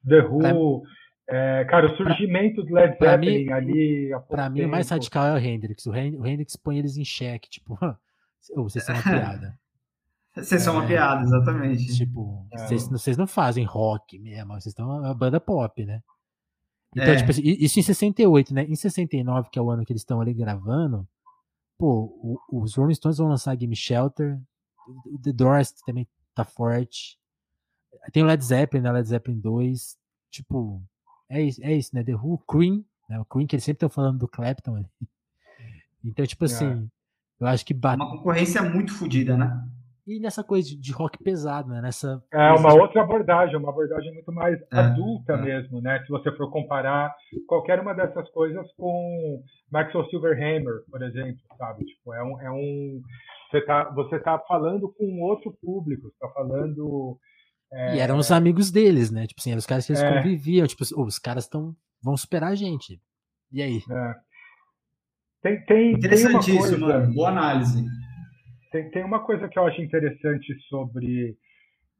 The Who. É, cara, o surgimento pra, do Led Zeppelin mim, ali. Pra mim, tempo. o mais radical é o Hendrix. O, Hendrix põe eles em xeque, tipo, *laughs* oh, vocês são uma piada. *laughs* Vocês são uma é, piada, exatamente. Tipo, é. vocês, vocês não fazem rock mesmo, vocês estão uma banda pop, né? Então, é. tipo assim, isso em 68, né? Em 69, que é o ano que eles estão ali gravando, pô, os Rolling Stones vão lançar Game Shelter, o The Doors também tá forte. Tem o Led Zeppelin, né? Led Zeppelin 2. Tipo, é isso, é isso né? The Who, Queen, né? O Queen, que eles sempre estão falando do Clapton ali. *laughs* Então, tipo é. assim, eu acho que bate... Uma concorrência muito fodida, né? E nessa coisa de, de, rock pesado, né? Nessa é uma outra abordagem, uma abordagem muito mais é, adulta é. mesmo, né? Se você for comparar qualquer uma dessas coisas com Maxwell Silverhammer, por exemplo, sabe? Tipo, é um, é um você tá, você tá falando com outro público, está falando. É... E eram os amigos deles, né? Tipo assim, eram os caras que eles é... conviviam. Tipo, oh, os caras estão vão superar a gente. E aí? É. Tem, tem, Interessantíssimo, tem coisa, mano. Boa análise. Tem, tem uma coisa que eu acho interessante sobre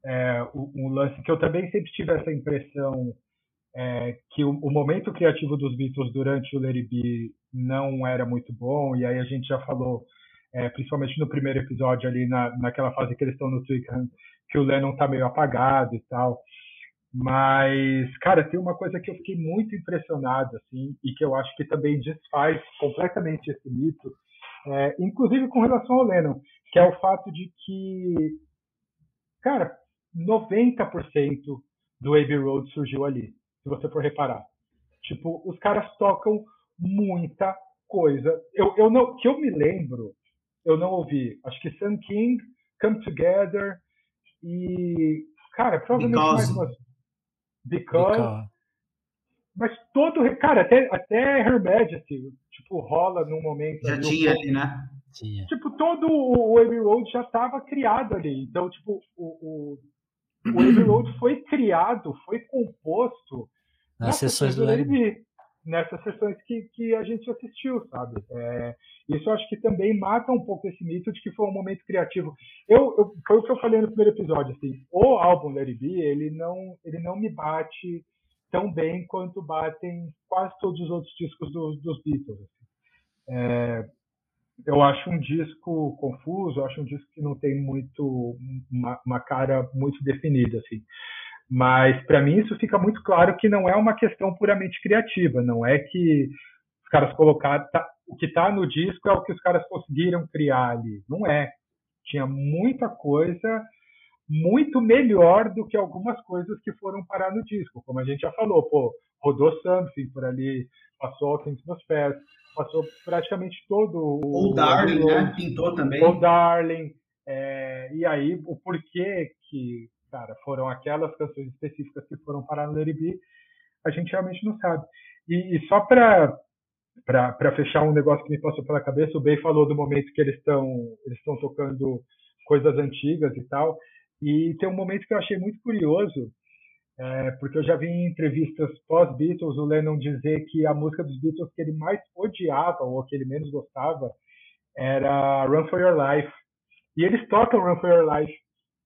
é, o, o, lance, que eu também sempre tive essa impressão é, que o, o, momento criativo dos Beatles durante o Larry B não era muito bom, e aí a gente já falou é, principalmente no primeiro episódio ali, na, naquela fase que eles estão no Twickenham, que o Lennon tá meio apagado e tal. Mas, cara, tem uma coisa que eu fiquei muito impressionado, assim, e que eu acho que também desfaz completamente esse mito, é, inclusive com relação ao Lennon, que é o fato de que, cara, 90% do Abbey Road surgiu ali, se você for reparar. Tipo, os caras tocam muita coisa. Eu, eu não, que eu me lembro, eu não ouvi. Acho que Sun King, Come Together e. Cara, provavelmente Because. mais umas. Because. Because. Mas todo. Cara, até, até Her Majesty, tipo, rola num momento. Já ali, tinha ali, né? Tinha. Tipo, todo o Abbey Road já estava criado ali. Então, tipo, o, o, o Abbey *clears throat* Road foi criado, foi composto nas sessões do Larry nessas sessões que, que a gente assistiu, sabe? É, isso eu acho que também mata um pouco esse mito de que foi um momento criativo. Eu, eu, foi o que eu falei no primeiro episódio, assim, o álbum Larry B, ele não, ele não me bate tão bem quanto batem quase todos os outros discos dos, dos Beatles. Assim. É, eu acho um disco confuso, eu acho um disco que não tem muito uma, uma cara muito definida, assim. Mas para mim isso fica muito claro que não é uma questão puramente criativa, não é que os caras colocaram tá, o que está no disco é o que os caras conseguiram criar ali, não é. Tinha muita coisa muito melhor do que algumas coisas que foram parar no disco, como a gente já falou, pô, rodou Something por ali, passou Alckmin nos pés, passou praticamente todo o. O Darling, o, né? Pintou também. O Darling. É, e aí, o porquê que cara, foram aquelas canções específicas que foram parar no Larry B, a gente realmente não sabe. E, e só para para fechar um negócio que me passou pela cabeça, o Bey falou do momento que eles estão eles estão tocando coisas antigas e tal. E tem um momento que eu achei muito curioso, é, porque eu já vi em entrevistas pós-Beatles o Lennon dizer que a música dos Beatles que ele mais odiava ou que ele menos gostava era Run for Your Life. E eles tocam Run for Your Life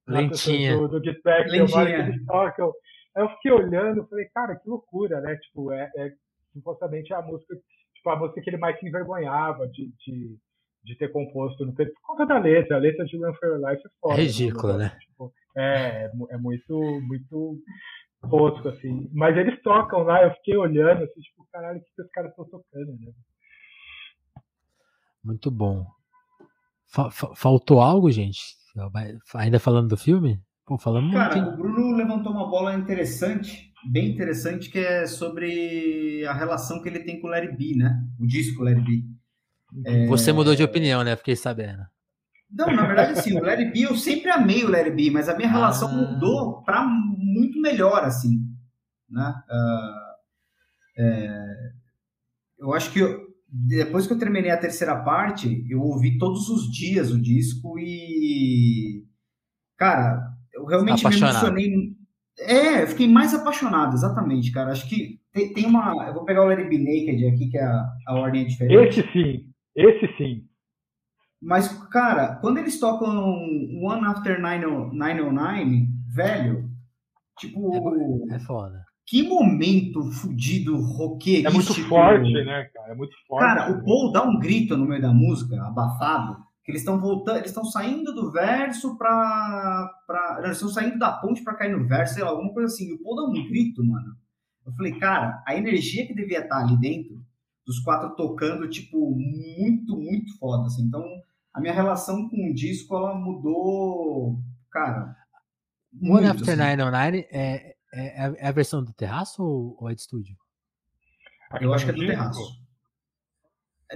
Lentinha. Do, do Get Back, Lentinha. eles tocam. Eu fiquei olhando, falei, cara, que loucura, né? Tipo, é, é supostamente a música, tipo, a música que ele mais se envergonhava de, de, de ter composto no por conta da letra. A letra de Run for Your Life é foda. É ridícula, né? Tipo, é, é muito, muito tosco, assim. Mas eles tocam lá, eu fiquei olhando, assim, tipo, caralho, o que, que os caras estão tocando, né? Muito bom. Faltou algo, gente? Ainda falando do filme? Pô, falando Cara, muito. o Bruno levantou uma bola interessante, bem interessante, que é sobre a relação que ele tem com o Larry B, né? O disco Larry B. É... Você mudou de opinião, né? Fiquei sabendo. Não, na verdade, assim, o Larry B, eu sempre amei o Larry B, mas a minha ah. relação mudou para muito melhor, assim, né? Uh, é... eu acho que depois que eu terminei a terceira parte, eu ouvi todos os dias o disco e. Cara, eu realmente me emocionei. É, eu fiquei mais apaixonado, exatamente, cara. Acho que tem, tem uma. Eu vou pegar o Larry B. Naked aqui, que é a, a ordem é diferente. Esse sim, esse sim. Mas, cara, quando eles tocam One After 909, velho, tipo. É, é foda. Que momento fudido roqueirístico. É muito forte, né, cara? É muito forte. Cara, o Paul dá um grito no meio da música, abafado, que eles estão voltando, eles estão saindo do verso pra. pra eles estão saindo da ponte pra cair no verso, sei lá, alguma coisa assim. E o Paul dá um grito, mano. Eu falei, cara, a energia que devia estar ali dentro, dos quatro tocando, tipo, muito, muito foda, assim. Então, a minha relação com o disco, ela mudou, cara. One After assim. 909 é, é, é a versão do terraço ou, é de estúdio? Eu acho que é do terraço.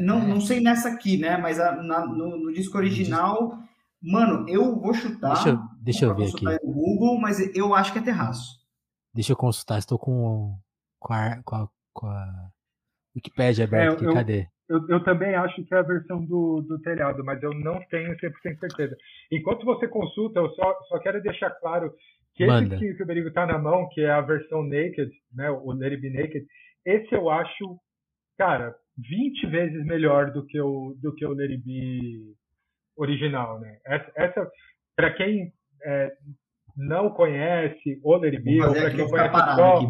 Não, é. não sei nessa aqui, né? Mas a, na, no, no, disco original, mano, eu vou chutar. Deixa, eu, deixa eu ver aqui. no Google, mas eu acho que é terraço. Deixa eu consultar, estou com, com, a, com, a, com a Wikipedia aberta é, aqui, eu, cadê? Eu, eu, também acho que é a versão do, do telhado, mas eu não tenho 100% certeza. Enquanto você consulta, eu só, só quero deixar claro que Manda. esse que o Berigo tá na mão, que é a versão Naked, né, o Let Be Naked, esse eu acho, cara, 20 vezes melhor do que o, do que o Let Be original, né? Essa, essa para quem é, não conhece o ou para quem, conhece só,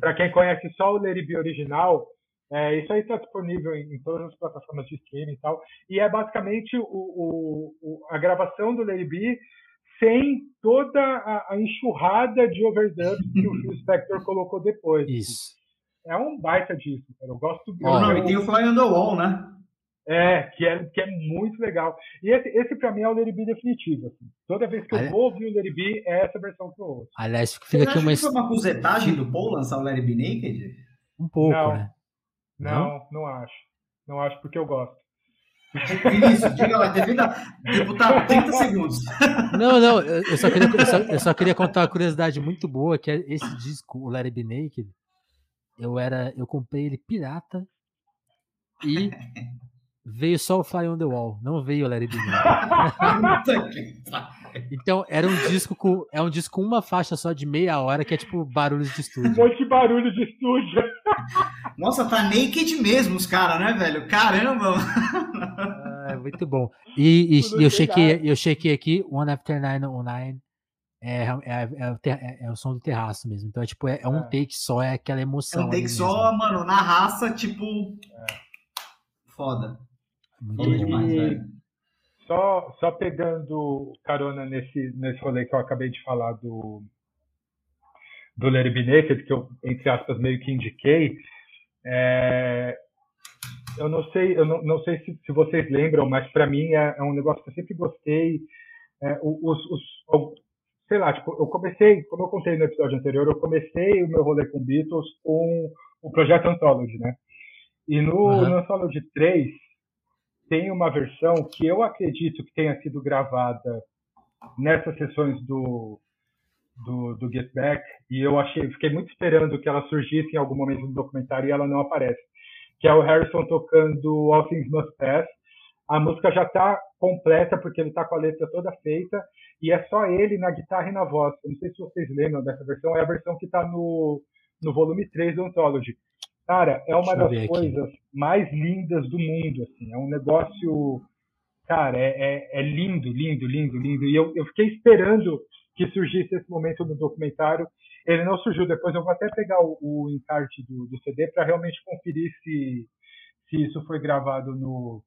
pra quem conhece só o Let Be original, é, isso aí está disponível em, em, todas as plataformas de streaming e tal. E é basicamente o, o, o a gravação do Lady B sem toda a, a enxurrada de overdubs que o *laughs* Phil Spector colocou depois. Isso. É um baita disso, cara. Eu gosto muito. Oh, não, e tem o Fly on the Wall, né? É, que é, que é muito legal. E esse, esse para mim é o Lady B definitivo. Assim. Toda vez que eu vou ouvir o Lady B, é essa versão que eu ouço. Aliás, fica aqui uma... Que foi uma cusetagem do Paul lançar o Lady B Naked? Um pouco, não. né? Não, não, não acho. Não acho porque eu gosto. Vinícius, diga lá, devido a deputado, 30 segundos. *laughs* Não, não, eu só, queria, eu, só, eu só, queria contar uma curiosidade muito boa, que é esse disco, o Larry Be Naked, eu era, eu comprei ele pirata e *laughs* veio só o Fly on the Wall, não veio o Larry Naked. Então, era um disco com. É um disco com uma faixa só de meia hora, que é tipo barulhos de estúdio. Um monte de barulho de estúdio. Nossa, tá naked mesmo os caras, né, velho? Caramba! É, muito bom. E, e eu, chequei, eu chequei aqui, One After Nine on Nine. É, é, é, é, é, o som do terraço mesmo. Então, é tipo, é, é um take só, é aquela emoção. É um take só, mano, na raça, tipo. Foda. Muito Foda demais, velho. Só, só pegando carona nesse, nesse rolê que eu acabei de falar do, do Larry B. Naked, que eu, entre aspas, meio que indiquei, é, eu não sei, eu não, não sei se, se vocês lembram, mas para mim é, é, um negócio que eu sempre gostei. É, os, os, sei lá, tipo, eu comecei, como eu contei no episódio anterior, eu comecei o meu rolê com Beatles com o projeto Anthology, né? E no, uhum. no Anthology 3, tem uma versão que eu acredito que tenha sido gravada nessas sessões do, do, do Get Back e eu achei, fiquei muito esperando que ela surgisse em algum momento do documentário e ela não aparece. Que é o Harrison tocando All Things Must Pass. A música já está completa porque ele está com a letra toda feita e é só ele na guitarra e na voz. Eu não sei se vocês lembram dessa versão, é a versão que está no, no volume 3 do Anthology. Cara, é uma das coisas mais lindas do mundo, assim. É um negócio, cara, é, é, é lindo, lindo, lindo, lindo. E eu, eu fiquei esperando que surgisse esse momento no documentário. Ele não surgiu. Depois eu vou até pegar o, o encarte do, do CD para realmente conferir se, se isso foi gravado no.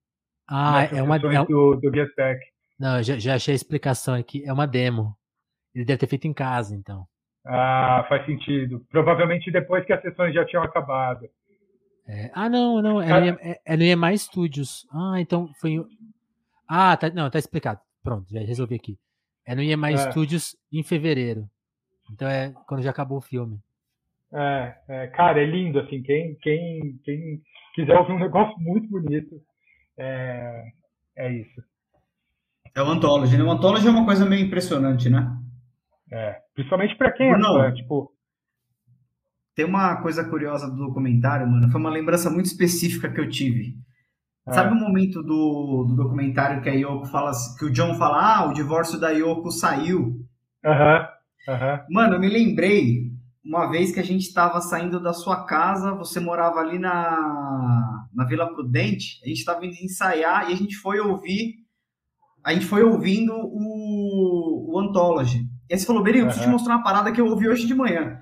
Ah, é uma é, do, do Get Back. Não, já, já achei a explicação aqui. É uma demo. Ele deve ter feito em casa, então. Ah, faz sentido. Provavelmente depois que as sessões já tinham acabado. É, ah, não, não. É, no, é, EMA Studios. Ah, então foi. Ah, tá, não, tá explicado. Pronto, já resolvi aqui. É no EMA é. Studios em fevereiro. Então é quando já acabou o filme. É, é, cara, é lindo, assim. Quem, quem, quem quiser ouvir um *laughs* negócio muito bonito, é, é isso. É o Anthology, né? O Anthology é uma coisa meio impressionante, né? É, principalmente para quem é fã, tipo. Tem uma coisa curiosa do documentário, mano. Foi uma lembrança muito específica que eu tive. É. Sabe o momento do, do documentário que a Yoko fala, que o John fala, ah, o divórcio da Yoko saiu. Aham. Uhum. Mano, eu me lembrei uma vez que a gente estava saindo da sua casa, você morava ali na, na Vila Prudente, a gente estava indo ensaiar e a gente foi ouvir, a gente foi ouvindo o, o Anthology. E aí você falou, Berigo, uhum. preciso te mostrar uma parada que eu ouvi hoje de manhã.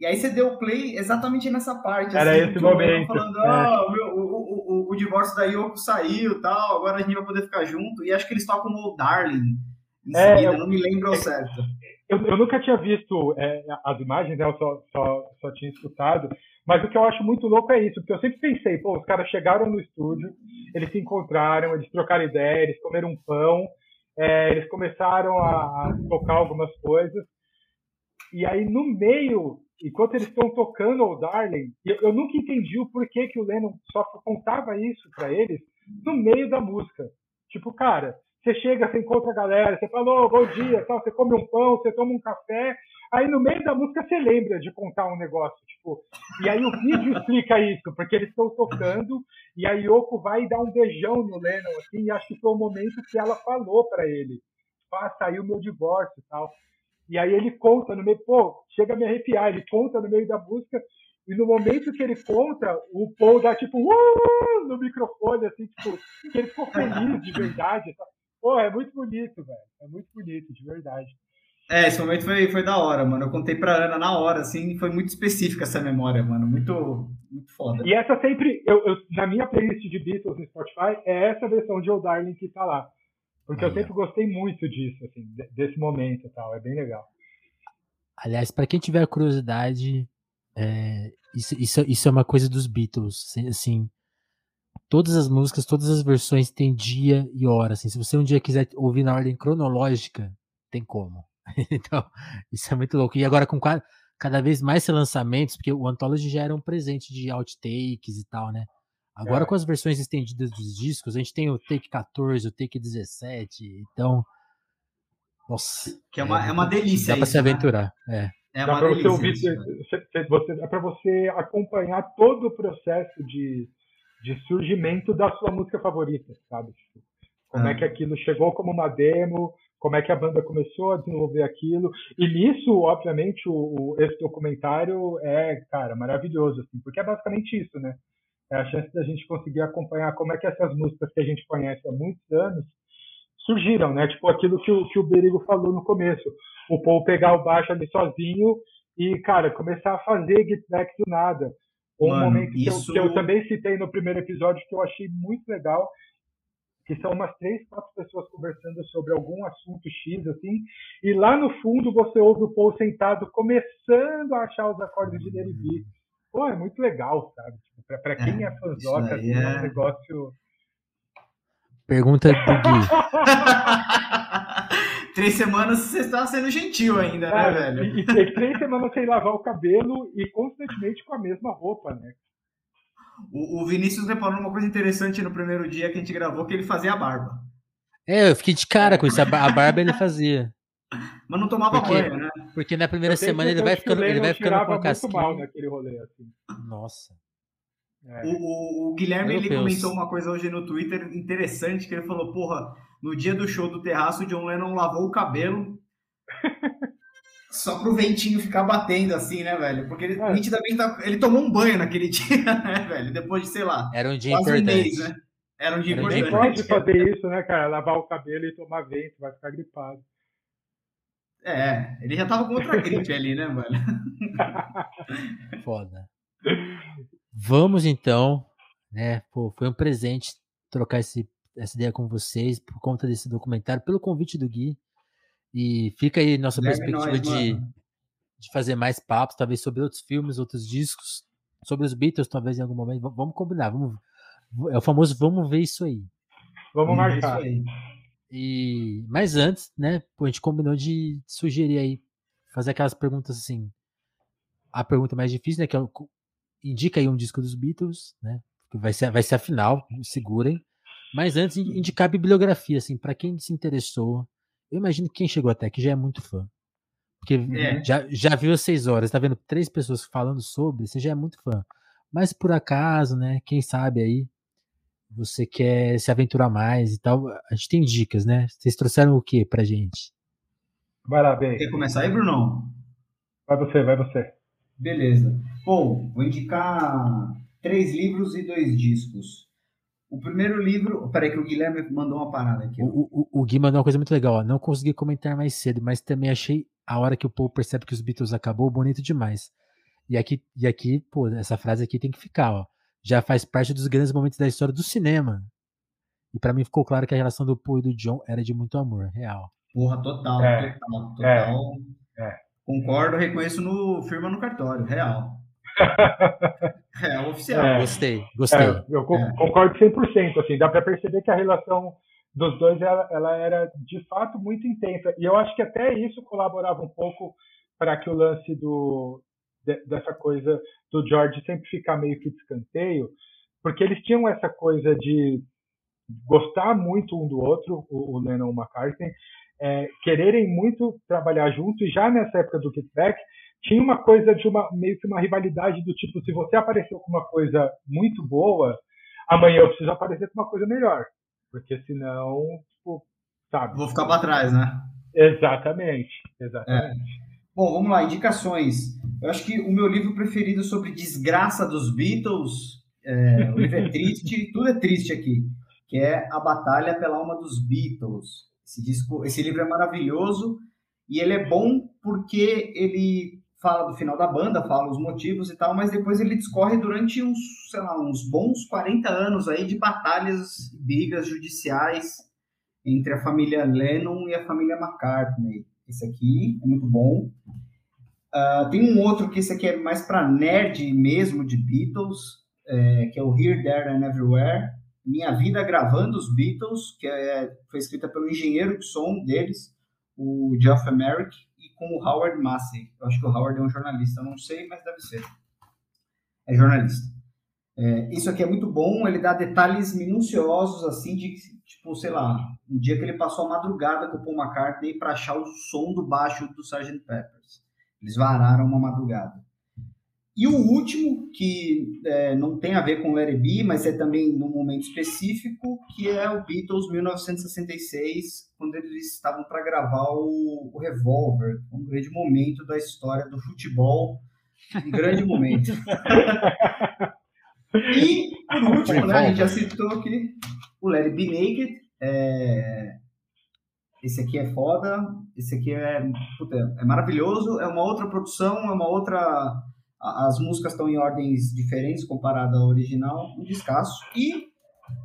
E aí você deu play exatamente nessa parte. Era assim, esse momento. Falando, ah, o, meu, o, o, o, divórcio da Yoko saiu tal, agora a gente vai poder ficar junto. E acho que eles tocam no Darling em é, seguida, eu, não me lembro ao certo. Eu, eu, nunca tinha visto é, as imagens, né? eu só, só, só tinha escutado. Mas o que eu acho muito louco é isso, porque eu sempre pensei, pô, os caras chegaram no estúdio, eles se encontraram, eles trocaram ideia, eles comeram um pão, é, eles começaram a, tocar algumas coisas. E aí, no meio enquanto eles estão tocando o Darling, eu, eu, nunca entendi o porquê que o Lennon só contava isso para eles no meio da música. Tipo, cara, você chega, você encontra a galera, você fala, oh, bom dia, tal, você come um pão, você toma um café, aí no meio da música você lembra de contar um negócio, tipo, e aí o vídeo explica isso, porque eles estão tocando, e a Yoko vai dar um beijão no Lennon, assim, e acho que foi o momento que ela falou para ele, ah, saiu meu divórcio e tal. E aí ele conta no meio, pô, chega a me arrepiar, ele conta no meio da música, e no momento que ele conta, o Paul dá tipo uh! no microfone, assim, tipo, que ele ficou feliz de verdade. Pô, é muito bonito, velho. É muito bonito, de verdade. É, esse momento foi, foi da hora, mano. Eu contei pra Ana na hora, assim, foi muito específica essa memória, mano. Muito, muito foda. E essa sempre, eu, eu, na minha playlist de Beatles no Spotify, é essa versão de Old Darling que tá lá. Porque eu sempre gostei muito disso, assim, desse momento e tal. É bem legal. Aliás, para quem tiver curiosidade, é, isso, isso, isso é uma coisa dos Beatles. Assim, todas as músicas, todas as versões têm dia e hora. Assim, se você um dia quiser ouvir na ordem cronológica, tem como. *laughs* então, isso é muito louco. E agora com cada, cada vez mais lançamentos, porque o Anthology já era um presente de outtakes e tal, né? Agora, é. com as versões estendidas dos discos, a gente tem o Take 14, o Take 17, então. Nossa. Que é uma, é, é uma delícia. Dá para se né? aventurar. Né? É. É uma delícia. Você ouvir, é para você acompanhar todo o processo de, de surgimento da sua música favorita, sabe? Tipo, como é que aquilo chegou como uma demo, como é que a banda começou a desenvolver aquilo. E nisso, obviamente, o, o, esse documentário é, cara, maravilhoso, assim, porque é basicamente isso, né? é a chance da gente conseguir acompanhar como é que essas músicas que a gente conhece há muitos anos surgiram, né? Tipo aquilo que o, que o Berigo falou no começo. O Paul pegar o baixo ali sozinho e, cara, começar a fazer Get Back do nada. Um Mano, momento que, isso... eu, que eu também citei no primeiro episódio que eu achei muito legal, que são umas três, quatro pessoas conversando sobre algum assunto X, assim, e lá no fundo você ouve o Paul sentado começando a achar os acordes de Larry B. Pô, é muito legal, sabe? Tipo, pra, pra quem é, é fãzoca, assim, é... é um negócio. Pergunta do Gui. *laughs* três semanas você está sendo gentil ainda, né, é, velho? E, e, três semanas sem lavar o cabelo e constantemente com a mesma roupa, né? O, o Vinícius reparou uma coisa interessante no primeiro dia que a gente gravou, que ele fazia a barba. É, eu fiquei de cara com isso. A barba ele fazia. *laughs* Mas não tomava porque, banho, né? Porque na primeira semana ele vai ficando, ele vai ficando com a casquinha. mal naquele rolê, assim. Nossa. É. O, o, o, Guilherme ele comentou uma coisa hoje no Twitter interessante, que ele falou, porra, no dia do show do terraço, o John Lennon lavou o cabelo *laughs* só pro ventinho ficar batendo assim, né, velho? Porque ele é. nitidamente tá, ele tomou um banho naquele *laughs* dia, né, velho? Depois de, sei lá, era um dia importante. Um mês, né? Era um dia Era importante. pode fazer isso, né, cara? Lavar o cabelo e tomar vento, vai ficar gripado. É, ele já tava com outra gripe ali, né, mano? *laughs* Foda. Vamos então, né? Pô, foi um presente trocar esse, essa ideia com vocês por conta desse documentário, pelo convite do Gui. E fica aí nossa Leve perspectiva nós, de, de fazer mais papos, talvez sobre outros filmes, outros discos, sobre os Beatles, talvez em algum momento. Vamos combinar, vamos, é o famoso vamos ver isso aí. Vamos, vamos marcar. E mas antes, né, a gente combinou de sugerir aí fazer aquelas perguntas assim. A pergunta mais difícil, né, que é indica aí um disco dos Beatles, né? Que vai ser vai ser a final, segurem. Mas antes indicar a bibliografia assim, para quem se interessou. Eu imagino que quem chegou até aqui já é muito fã. Porque é. já, já viu as seis horas, tá vendo três pessoas falando sobre, você já é muito fã. Mas por acaso, né? Quem sabe aí você quer se aventurar mais e tal. A gente tem dicas, né? Vocês trouxeram o que pra gente? Vai lá, bem. Quer começar aí, Bruno? Vai você, vai você. Beleza. Bom, vou indicar três livros e dois discos. O primeiro livro. Peraí, que o Guilherme mandou uma parada aqui. O, o, o Gui mandou uma coisa muito legal. Ó. Não consegui comentar mais cedo, mas também achei a hora que o povo percebe que os Beatles acabou bonito demais. E aqui, e aqui, pô, essa frase aqui tem que ficar, ó. Já faz parte dos grandes momentos da história do cinema. E para mim ficou claro que a relação do Paul e do John era de muito amor, real. Porra, total, é, total, total. É, é. Concordo, reconheço no firma no cartório, real. *laughs* é, oficial. É, gostei, gostei. É, eu é. concordo 100%, assim, dá para perceber que a relação dos dois ela, ela, era de fato muito intensa. E eu acho que até isso colaborava um pouco para que o lance do, de, dessa coisa do George sempre ficar meio que de escanteio, porque eles tinham essa coisa de gostar muito um do outro, o, o Lennon e o McCartney, é, quererem muito trabalhar junto, e já nessa época do Get Back, tinha uma coisa de uma meio que uma rivalidade do tipo, se você apareceu com uma coisa muito boa, amanhã eu preciso aparecer com uma coisa melhor. Porque senão, tipo, sabe? Vou ficar para trás, né? Exatamente, exatamente. É. Bom, vamos lá, indicações. Eu acho que o meu livro preferido sobre desgraça dos Beatles, é, o livro é triste, *laughs* tudo é triste aqui, que é A Batalha pela Alma dos Beatles. Esse, disco, esse livro é maravilhoso e ele é bom porque ele fala do final da banda, fala os motivos e tal, mas depois ele discorre durante uns, sei lá, uns bons 40 anos aí de batalhas, brigas judiciais entre a família Lennon e a família McCartney. Esse aqui é muito bom. Uh, tem um outro que esse aqui é mais para nerd mesmo de Beatles, é, que é o Here, There and Everywhere. Minha Vida Gravando os Beatles, que é, foi escrita pelo engenheiro de som deles, o Geoff Emerick, e com o Howard Massey. Eu acho que o Howard é um jornalista, não sei, mas deve ser. É jornalista. É, isso aqui é muito bom, ele dá detalhes minuciosos, assim, de, tipo, sei lá, um dia que ele passou a madrugada com o Paul McCartney para achar o som do baixo do Sgt. Peppers. Eles vararam uma madrugada. E o último, que é, não tem a ver com Larry B, mas é também num momento específico, que é o Beatles 1966, quando eles estavam para gravar o, o Revolver, um grande momento da história do futebol, um grande momento. *laughs* e, por último, né, a gente já citou aqui o Larry B Naked, é, esse aqui é foda, esse aqui é, puta, é maravilhoso, é uma outra produção, é uma outra. As músicas estão em ordens diferentes comparada ao original, um descasso. E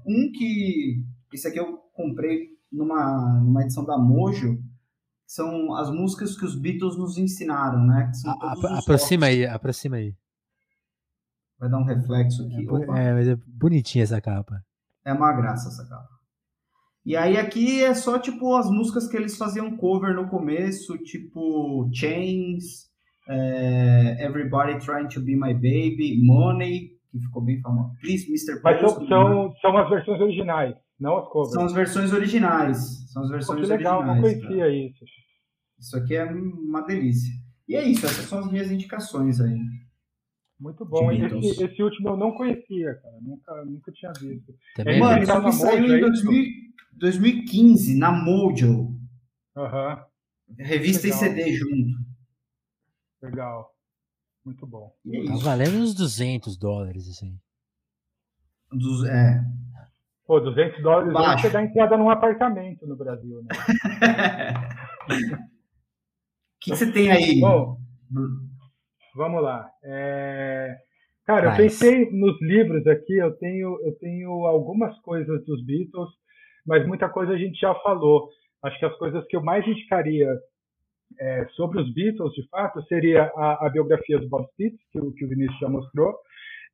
um que. Esse aqui eu comprei numa, numa edição da Mojo, são as músicas que os Beatles nos ensinaram, né? A, aproxima aí, aproxima aí. Vai dar um reflexo aqui. É, é, mas é bonitinha essa capa. É uma graça essa capa. E aí aqui é só tipo as músicas que eles faziam cover no começo, tipo Chains, é, Everybody Trying to Be My Baby, Money, que ficou bem famoso. Please, Mr. Mas são, são, são, as versões originais, não as covers. São as versões originais. São as versões que legal, originais. não conhecia cara. isso. Isso aqui é uma delícia. E é isso, essas são as minhas indicações aí. Muito bom. Esse, esse, último eu não conhecia, cara. Nunca, nunca tinha visto. Também Mano, isso aqui saiu em 2000, 2015, na Mojo. Uhum. Revista e CD junto. Legal. Muito bom. É tá valendo uns 200 dólares, assim. Dos, é. Pô, 200 dólares Baixo. você dá entrada num apartamento no Brasil, né? O *laughs* que, que, você tem aí? Bom, vamos lá. É... Cara, eu pensei nos livros aqui, eu tenho, eu tenho algumas coisas dos Beatles, mas muita coisa a gente já falou. Acho que as coisas que eu mais indicaria é, sobre os Beatles, de fato, seria a, a biografia do Bob Spitz, que, que, o Vinícius já mostrou,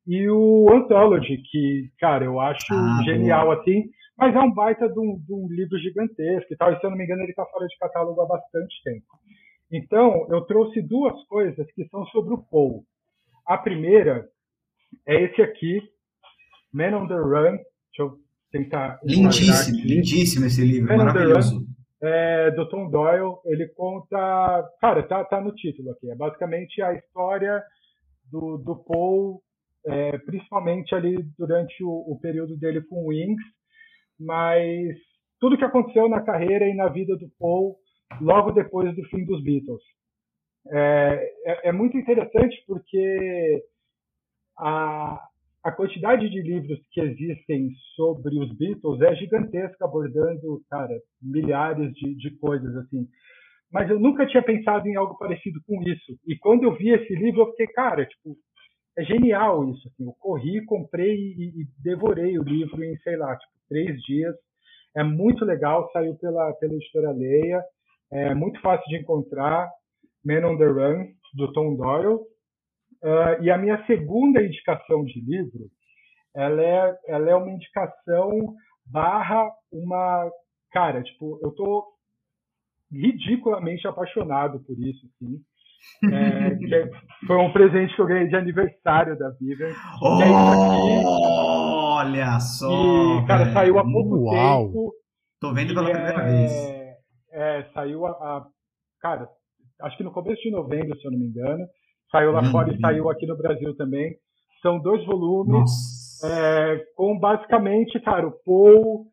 e o Anthology, que, cara, eu acho ah, genial, boa. assim, mas é um baita de um, de um, livro gigantesco e tal, e se eu não me engano ele está fora de catálogo há bastante tempo. Então, eu trouxe duas coisas que são sobre o Paul. A primeira é esse aqui, Man on the Run, deixa eu tentar. Lindíssimo, lindíssimo esse livro, Man maravilhoso. É, do Tom Doyle. Ele conta, cara, tá, tá no título aqui. É basicamente a história do, do Paul, é, principalmente ali durante o, o período dele com o Wings, mas tudo que aconteceu na carreira e na vida do Paul logo depois do fim dos Beatles. É, é, é muito interessante porque a, a quantidade de livros que existem sobre os Beatles é gigantesca, abordando, cara, milhares de, de coisas assim. Mas eu nunca tinha pensado em algo parecido com isso. E quando eu vi esse livro, eu fiquei, cara, tipo, é genial isso. Assim. Eu corri, comprei e, e devorei o livro em, sei lá, tipo, três dias. É muito legal, saiu pela, pela editora Leia, é muito fácil de encontrar. Man on the Run, do Tom Doyle. Uh, e a minha segunda indicação de livro, ela é, ela é uma indicação barra uma... Cara, tipo, eu tô ridiculamente apaixonado por isso, assim. *laughs* É, foi um presente que eu ganhei de aniversário da Vivian. Oh, é olha só! E, cara, velho. saiu há pouco Uau. tempo. Tô vendo pela primeira é, vez. É, saiu a, a, Cara, acho que no começo de novembro, se eu não me engano. Saiu lá fora e saiu aqui no Brasil também. São dois volumes é, com basicamente, cara, o Paul.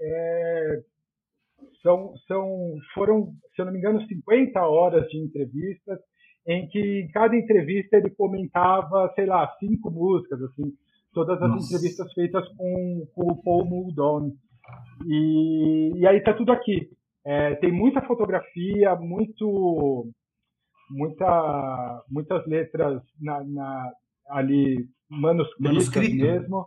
É, são, são, foram, se eu não me engano, 50 horas de entrevistas, em que em cada entrevista ele comentava, sei lá, cinco músicas, assim, todas as Nossa. entrevistas feitas com, com o Paul Muldoon. E, e aí tá tudo aqui. É, tem muita fotografia, muito, muita, muitas letras na, na ali manuscritas Manuscrito. mesmo.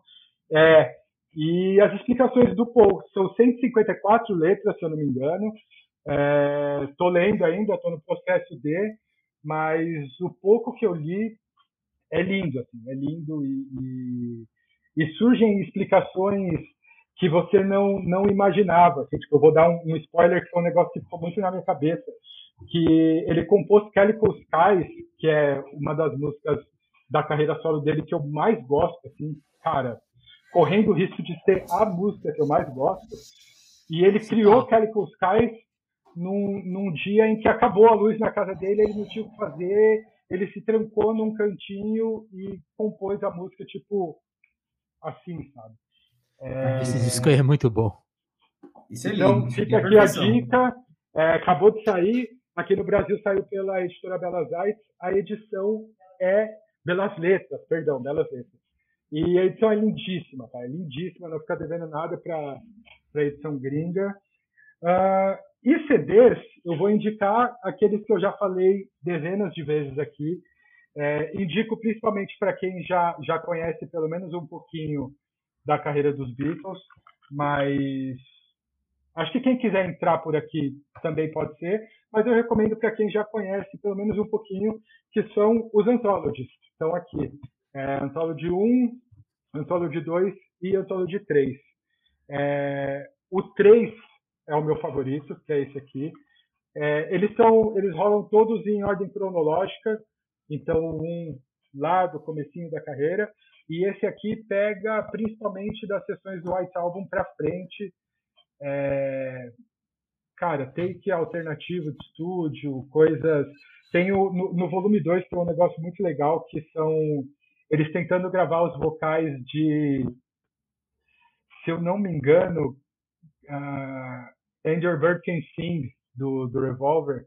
É, e as explicações do Paul são 154 letras, se eu não me engano. Estou é, lendo ainda, estou no processo de, mas o pouco que eu li é lindo, assim, é lindo e, e, e surgem explicações que você não não imaginava. Assim, tipo, eu vou dar um, um, spoiler que foi um negócio que ficou muito na minha cabeça, que ele compôs Calico Skies, que é uma das músicas da carreira solo dele que eu mais gosto, assim, cara, correndo o risco de ser a música que eu mais gosto. E ele criou Calico Skies num, num dia em que acabou a luz na casa dele, ele não tinha o que fazer, ele se trancou num cantinho e compôs a música, tipo, assim, sabe? É... Esse disco aí é muito bom. Isso é então, fica aqui a dica. É, acabou de sair. Aqui no Brasil saiu pela editora Belas Artes. A edição é Belas Letras, perdão, Belas Letras. E a edição é lindíssima, tá? É lindíssima, não fica devendo nada para a edição gringa. Uh, e CDs, eu vou indicar aqueles que eu já falei dezenas de vezes aqui. É, indico principalmente para quem já, já conhece pelo menos um pouquinho da carreira dos Beatles, mas acho que quem quiser entrar por aqui também pode ser, mas eu recomendo para quem já conhece pelo menos um pouquinho, que são os anthologies. Estão aqui. É, Anthology 1, Anthology 2 e Anthology 3. É, o 3 é o meu favorito, que é esse aqui. É, eles são, eles rolam todos em ordem cronológica, então um lá do comecinho da carreira e esse aqui pega principalmente das sessões do White Album para frente. É, cara, take alternativo de estúdio, coisas. Tem o, no, no volume 2 tem um negócio muito legal que são eles tentando gravar os vocais de, se eu não me engano, uh, Andrew Bird Can Sing, do, do Revolver,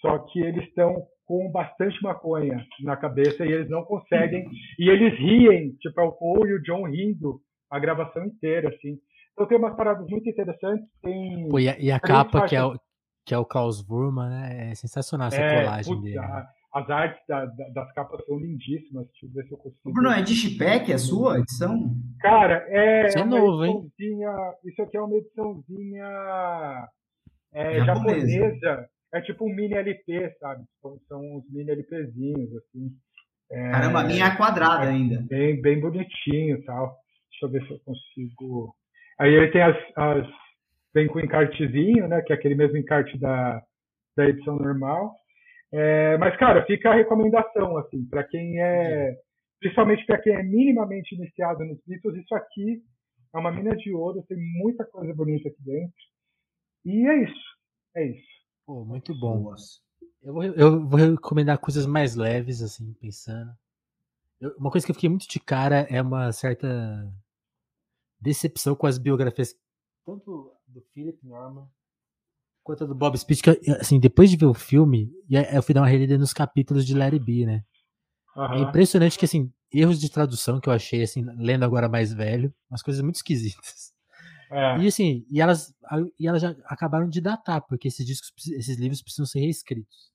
só que eles estão com bastante maconha na cabeça e eles não conseguem. E eles riem, tipo, é o Paul e o John rindo a gravação inteira, assim. Então tem umas paradas muito interessantes. Tem Pô, e a, e a capa, que é, o, que é o Klaus Burma, né? É sensacional essa é, colagem putz, dele. A, as artes da, da, das capas são lindíssimas. Deixa eu ver se eu consigo. Bruno, é de Chipec a sua edição? Cara, é. Isso é novo, hein? Isso aqui é uma ediçãozinha é, japonesa. japonesa. É tipo um mini LP, sabe? São, são uns mini LPzinhos, assim. É, Caramba, a minha é quadrada é ainda. Bem, bem bonitinho e tal. Deixa eu ver se eu consigo. Aí ele tem as, as. Vem com encartezinho, né? Que é aquele mesmo encarte da, da edição normal. É, mas, cara, fica a recomendação, assim, para quem é, principalmente para quem é minimamente iniciado nos Beatles, isso aqui é uma mina de ouro, tem muita coisa bonita aqui dentro. E é isso. É isso. Pô, muito bom. Eu vou, eu vou recomendar coisas mais leves, assim, pensando. Eu, uma coisa que eu fiquei muito de cara é uma certa decepção com as biografias, tanto do Philip Norman quanto do Bob Speed, que, assim, depois de ver o filme, eu fui dar uma relida nos capítulos de Larry B, né? Uhum. É impressionante que, assim, erros de tradução que eu achei, assim, lendo agora mais velho, umas coisas muito esquisitas. É. E assim, e elas, e elas já acabaram de datar, porque esses discos, esses livros precisam ser reescritos.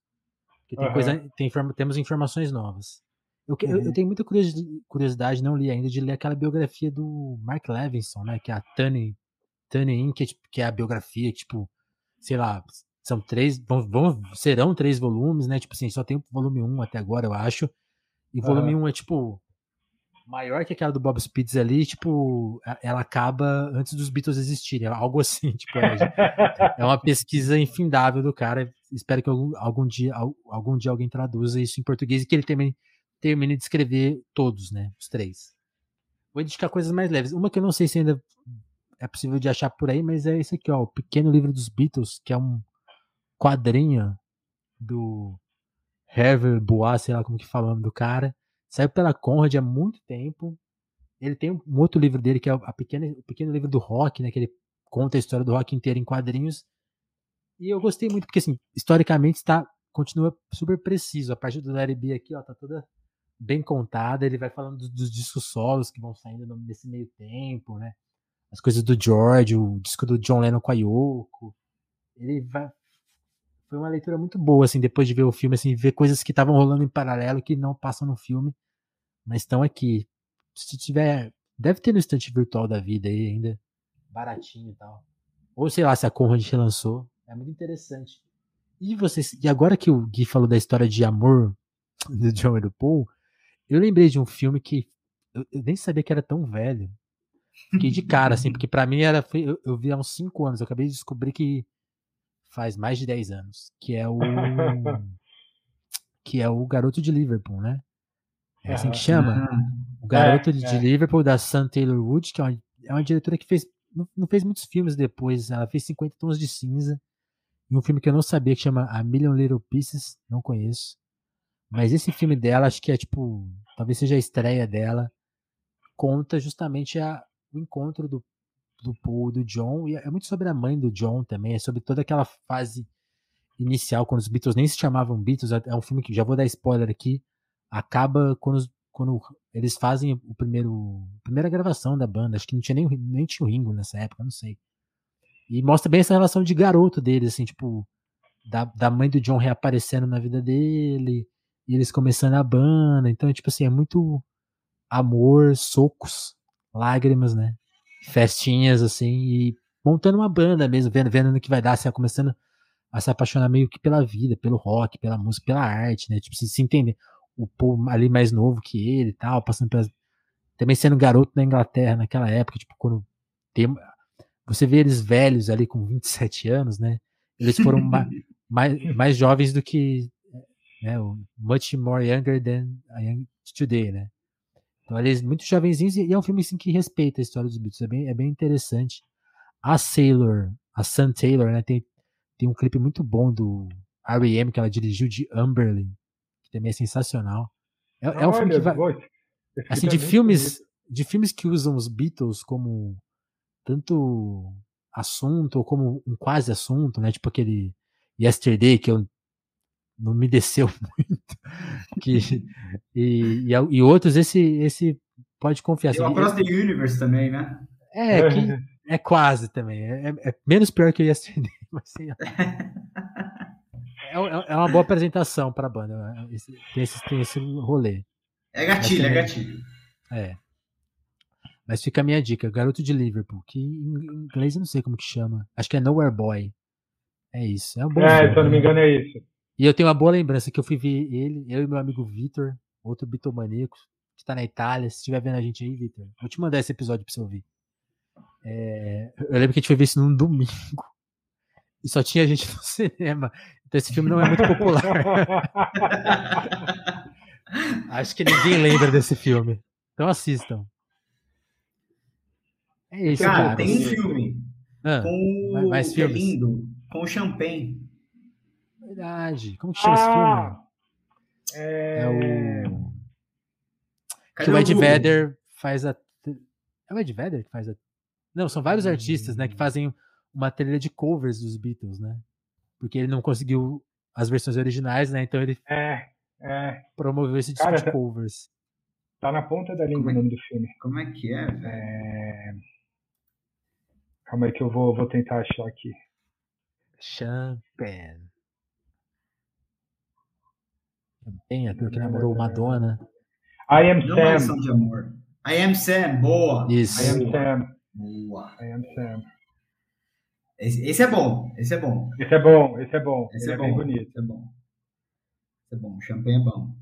Porque tem uhum. coisa, tem, temos informações novas. Eu, uhum. eu, eu, tenho muita curiosidade, não li ainda, de ler aquela biografia do Mark Levinson, né? Que é a Tunny In, que, é, tipo, que é a biografia, tipo, sei lá, são três, vão, vão, serão três volumes, né? Tipo assim, só tem o volume 1 um até agora, eu acho. E o volume 1 um é tipo maior que aquela do Bob Spitz ali, tipo, ela acaba antes dos Beatles existirem, algo assim, *laughs* tipo, é, é uma pesquisa infindável do cara. Espero que algum, algum dia algum dia alguém traduza isso em português e que ele também termine de escrever todos, né? Os três. Vou indicar coisas mais leves. Uma que eu não sei se ainda é possível de achar por aí, mas é esse aqui, ó, o Pequeno Livro dos Beatles, que é um quadrinho do Herbert Bois, sei lá como que falamos do cara. Saiu pela Conrad há muito tempo. Ele tem um outro livro dele que é a pequena, o Pequeno Livro do Rock, né, que ele conta a história do rock inteiro em quadrinhos. E eu gostei muito porque assim, historicamente está continua super preciso. A parte do Larry B aqui, ó, tá toda bem contada. Ele vai falando dos, discos solos que vão saindo nesse meio tempo, né? As coisas do George, o disco do John Lennon com a Yoko. Ele vai. Foi uma leitura muito boa, assim, depois de ver o filme, assim, ver coisas que estavam rolando em paralelo que não passam no filme, mas estão aqui. Se tiver. Deve ter no estante virtual da vida aí ainda. Baratinho e tal. Ou sei lá se a Conrad relançou. É muito interessante. E vocês. E agora que o Gui falou da história de amor do John e do Paul, eu lembrei de um filme que eu, eu, nem sabia que era tão velho. Fiquei de cara, assim, *laughs* porque para mim era. Eu, eu vi há uns 5 anos, eu acabei de descobrir que faz mais de 10 anos. Que é o. que é o garoto de Liverpool, né? É assim que chama. O garoto é, de é. Liverpool, da Sam Taylor Wood, que é uma, é uma diretora que fez. Não, não, fez muitos filmes depois. Ela fez 50 Tons de Cinza. E um filme que eu não sabia que chama A Million Little Pieces. Não conheço. Mas esse filme dela, acho que é tipo, talvez seja a estreia dela, conta justamente a, o encontro do, do Paul do John, e é muito sobre a mãe do John também, é sobre toda aquela fase inicial, quando os Beatles nem se chamavam Beatles, é, é um filme que, já vou dar spoiler aqui, acaba quando, quando eles fazem o primeiro, a primeira gravação da banda, acho que não tinha nem, nem tinha o Ringo nessa época, não sei. E mostra bem essa relação de garoto deles, assim, tipo, da, da mãe do John reaparecendo na vida dele, e eles começando a banda. Então, é, tipo assim, é muito amor, socos, lágrimas, né? Festinhas, assim, e montando uma banda mesmo, vendo, vendo no que vai dar, assim, começando a se apaixonar meio que pela vida, pelo rock, pela música, pela arte, né? Tipo, se, se entender. O povo ali mais novo que ele e tal, passando pelas. Também sendo garoto na Inglaterra naquela época, tipo, quando tem. Você vê eles velhos ali com 27 anos, né? Eles foram *laughs* ma mais, mais jovens do que né? Much more younger than am today, né? Então eles muito jovenzinhos e é um filme assim, que respeita a história dos Beatles, é bem, é bem interessante. A Sailor, a Sun Taylor, né? Tem, tem um clipe muito bom do R.E.M. que ela dirigiu de Amberley, que também é sensacional. É, é um filme que vai, assim, de é filmes, bonito. de filmes que usam os Beatles como tanto assunto ou como um quase assunto, né? Tipo aquele Yesterday que eu não me desceu *laughs* muito. que, e, e, e, outros, esse, esse pode confiar. Tem o Across the Universe também, né? É, que é quase também. É, é, é menos pior que o Yesterday. *laughs* Mas, assim, é, é, é, uma boa apresentação para a banda. Né? Esse, tem, esse, tem esse rolê. É gatilho, é gatilho. É. Mas fica a minha dica, Garoto de Liverpool, que em inglês eu não sei como que chama. Acho que é Nowhere Boy. É isso. É, um bom é se eu não me engano é isso. E eu tenho uma boa lembrança que eu fui ver ele, eu e meu amigo Vitor, outro bitomaníaco, que tá na Itália. Se estiver vendo a gente aí, Vitor, vou te mandar esse episódio pra você ouvir. É, eu lembro que a gente foi ver isso num domingo. E só tinha gente *laughs* no cinema. Então esse filme não é muito popular. *laughs* Acho que ninguém lembra desse filme. Então assistam. É isso, cara. cara. tem um filme ah, com mais, mais filmes. lindo com o Champagne. Verdade. Como que chama esse Ah, filme? é... É o. Cadê Que o Ed? Vedder faz a. É o Ed Vedder que faz a. Não, são vários artistas, né, que fazem uma trilha de covers dos Beatles, né? Porque ele não conseguiu as versões originais, né? Então ele É, é. promoveu esse disco Cara, de tá- covers. Tá na ponta da língua é o nome do filme. Como é que é, velho? É... Calma aí que eu vou, vou tentar achar aqui. Champagne. Champagne, ator que namorou Madonna. I Am Não é Sam. Lição de Amor. I Am Sam, boa. Isso. I Am. Sam. Boa. I Am Sam. Esse, esse é bom, esse é bom. Esse é bom, esse é bom. Esse Ele é, é, bom. bem bonito. Esse é bom. Esse é bom. Champanhe é bom.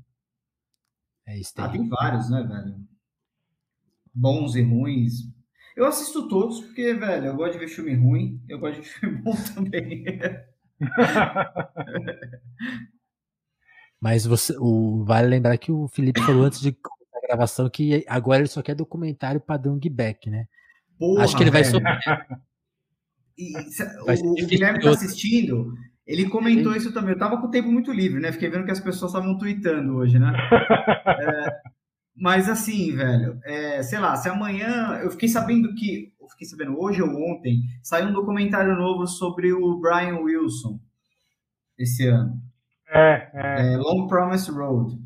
É isso Ah, aí. tem vários, né, velho? Bons e ruins. Eu assisto todos porque, velho, eu gosto de ver filme ruim, eu gosto de filme bom *laughs* também. *laughs* Mas você, o, vale lembrar que o Felipe falou antes de começar a gravação que agora ele só quer documentário padrão Guiback, né? Porra, Acho que ele vai sofrer. E, o, o Guilherme tá outro. assistindo, ele comentou isso também. Eu tava com o tempo muito livre, né? Fiquei vendo que as pessoas estavam tweetando hoje, né? *laughs* Mas assim, velho, é, sei lá, se amanhã. Eu fiquei sabendo que. Eu fiquei sabendo hoje ou ontem, saiu um documentário novo sobre o Brian Wilson esse ano. É, é. É, Long Promise Road.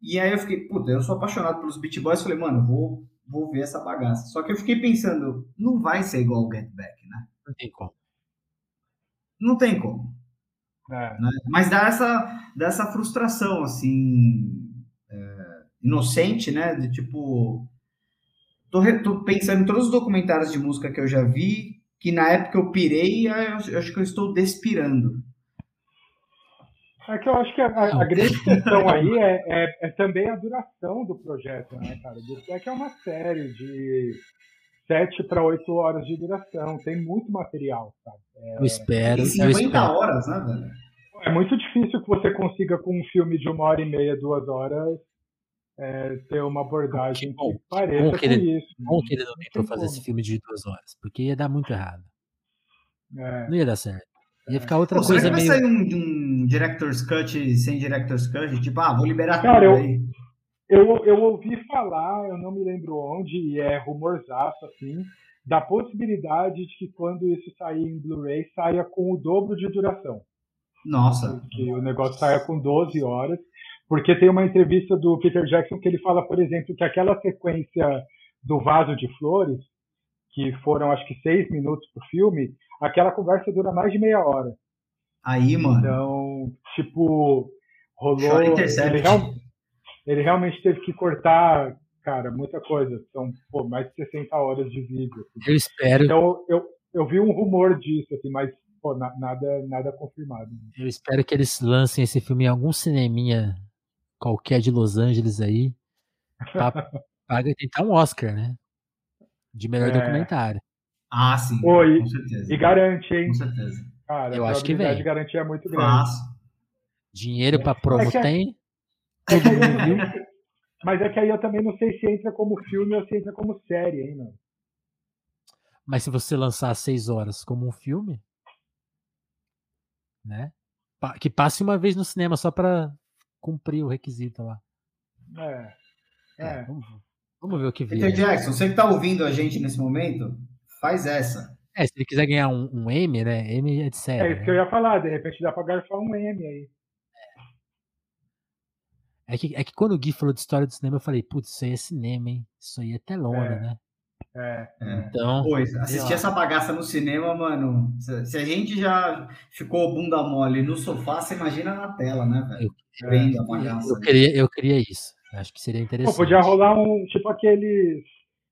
E aí eu fiquei, puta, eu sou apaixonado pelos Beat Boys, falei, mano, vou, vou ver essa bagaça. Só que eu fiquei pensando, não vai ser igual o Get Back, né? Não tem como. Não tem como. é. né? Mas dá essa, dá essa frustração, assim, é, inocente, né? De tipo. Tô, re- tô pensando em todos os documentários de música que eu já vi, que na época eu pirei, eu, eu acho que eu estou despirando. É que eu acho que a, a- a grande questão *laughs* aí é, é, é também a duração do projeto, né, cara? Isso é que é uma série de sete para oito horas de duração. Tem muito material, sabe? Eu espero, Tem eu 50 espero. horas, né, velho? É muito difícil que você consiga, com um filme de uma hora e meia, duas horas, é, ter uma abordagem Que bom, que pareça bom com que ele- isso. Bom que ele não tentou fazer como. esse filme de duas horas, porque ia dar muito errado. É. Não ia dar certo. Ia ficar outra Pô, será coisa que vai meio. sair um, um Director's Cut sem Director's Cut? Tipo, ah, vou liberar Cara, tudo eu- aí. Eu, eu ouvi falar, eu não me lembro onde, e é rumorzaço, assim, da possibilidade de que quando isso sair em Blu-ray, saia com o dobro de duração. Nossa. Que o negócio saia com 12 horas. Porque tem uma entrevista do Peter Jackson que ele fala, por exemplo, que aquela sequência do vaso de flores, que foram acho que seis minutos pro filme, aquela conversa dura mais de meia hora. Aí, mano. Então, tipo, rolou. Ele, real- ele realmente teve que cortar, cara, muita coisa. São pô, mais de 60 horas de vídeo. assim. Eu espero, Então, eu, eu vi um rumor disso, assim, mas pô, na- nada, nada confirmado. eu espero que eles lancem esse filme em algum cineminha qualquer de Los Angeles aí. Pra, pra tentar um Oscar, né? De melhor É. documentário. Ah, sim. Pô, e- com certeza. E garante, hein? Com certeza. Cara, Eu a acho que vem. de garantia é muito grande. Fácil. Dinheiro pra promo É *laughs* que- tem. É viu. Mas é que aí eu também não sei se entra como filme ou se entra como série, hein, mano. Mas se você lançar seis horas como um filme, né? Que passe uma vez no cinema só pra cumprir o requisito lá. É. É, É. vamos, vamos ver o que vem. Peter Jackson, você que tá ouvindo a gente nesse momento, faz essa. É, se ele quiser ganhar um, um M, né? M é de série. É isso que eu né? ia falar, de repente dá pra garfar um M aí. é, que, é que quando o Gui falou de história do cinema, eu falei, putz, isso aí é cinema, hein? Isso aí é telona, É. né? É. É. Então, Pois, assistir essa bagaça no cinema, mano. Se, se a gente já ficou bunda mole no sofá, você imagina na tela, né, velho? É. Vendo a bagaça. eu queria, eu queria isso. Acho que seria Pô, interessante. podia rolar um, tipo aqueles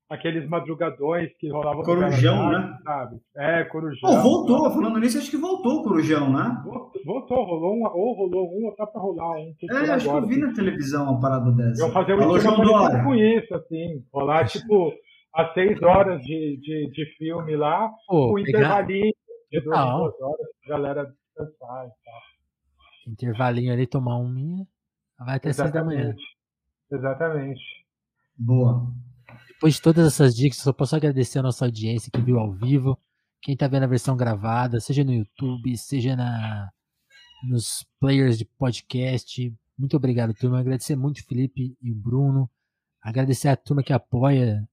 aqueles madrugadões que rolavam no Corujão, Belas né? Sabe? É, Corujão. Pô, voltou, falando nisso, acho que voltou o Corujão, né? Voltou, rolou um, ou rolou um, ou tá pra rolar um. É, ser acho que eu agora, vi assim. na televisão uma parada dessa. Iam fazer um Dória. com isso, assim. Rolar, tipo, as seis horas de, de, de filme lá, Pô, com pegar intervalinho de duas, duas horas, pra galera descansar e tal. intervalinho ali, tomar um minha, vai até seis da manhã. Exatamente. Exatamente. Boa. Depois de todas essas dicas, eu só posso agradecer a nossa audiência que viu ao vivo, quem tá vendo a versão gravada, seja no YouTube, seja na, nos players de podcast. Muito obrigado, turma. Agradecer muito o Felipe e o Bruno. Agradecer a turma que apoia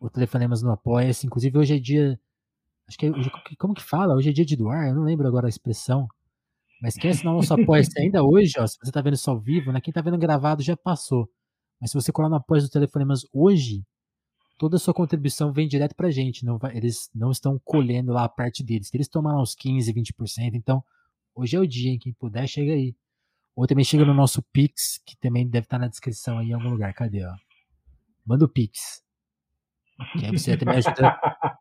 o Telefonemas no Apoia-se. Inclusive, hoje é dia. Acho que é, hoje, como que fala? Hoje é dia de doar, eu não lembro agora a expressão. Mas quem assinar o nosso Apoia-se *laughs* ainda hoje, ó, se você tá vendo isso ao vivo, né? Quem tá vendo gravado já passou. Mas se você colar no Apoia do Telefonemas hoje, toda a sua contribuição vem direto pra gente. Não vai, eles não estão colhendo lá a parte deles. Eles tomam lá uns 15, 20%. Então, hoje é o dia, hein? Quem puder, chega aí. Ou também chega no nosso Pix, que também deve estar na descrição aí em algum lugar. Cadê, ó? Manda o Pix. Que aí você também ajuda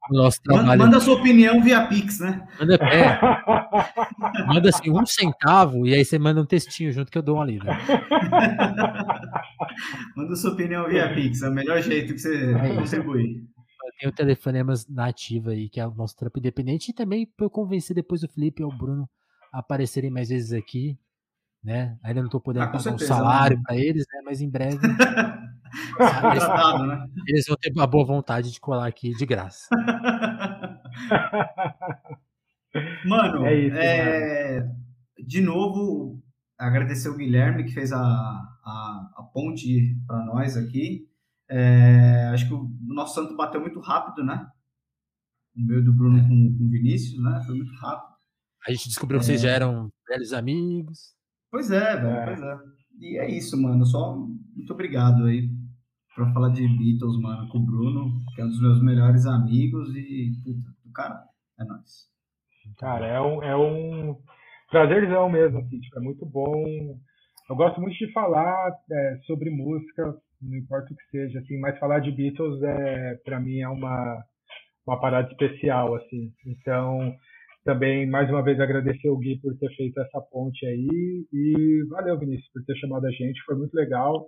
no nosso trabalho. Manda, manda a sua opinião via Pix, né? Manda, é, *laughs* manda assim, um centavo e aí você manda um textinho junto que eu dou uma lida. manda a sua opinião via Pix, é o melhor jeito que você é contribuir. Tem o telefonemas nativo aí, que é o nosso trampo independente, e também para eu convencer depois o Felipe e o Bruno a aparecerem mais vezes aqui, né? Ainda não estou podendo ah, pagar um salário né? para eles, né? Mas em breve *laughs* eles, né? eles vão ter a boa vontade de colar aqui de graça. *laughs* Mano, é isso, é... de novo, agradecer o Guilherme que fez a, a, a ponte para nós aqui. É... acho que o nosso santo bateu muito rápido, né? O meu do Bruno é. com, com o Vinícius, né? Foi muito rápido. A gente descobriu que vocês já é. eram velhos amigos. Pois é, velho, é. pois é. E é isso, mano. Só muito obrigado aí pra falar de Beatles, mano, com o Bruno, que é um dos meus melhores amigos e, puta, do cara, é nóis. Cara, é um, é um prazerzão mesmo, assim, tipo, é muito bom. Eu gosto muito de falar é, sobre música, não importa o que seja, assim, mas falar de Beatles é, para mim é uma, uma parada especial, assim. Então, também, mais uma vez, agradecer o Gui por ter feito essa ponte aí. E valeu, Vinícius, por ter chamado a gente. Foi muito legal.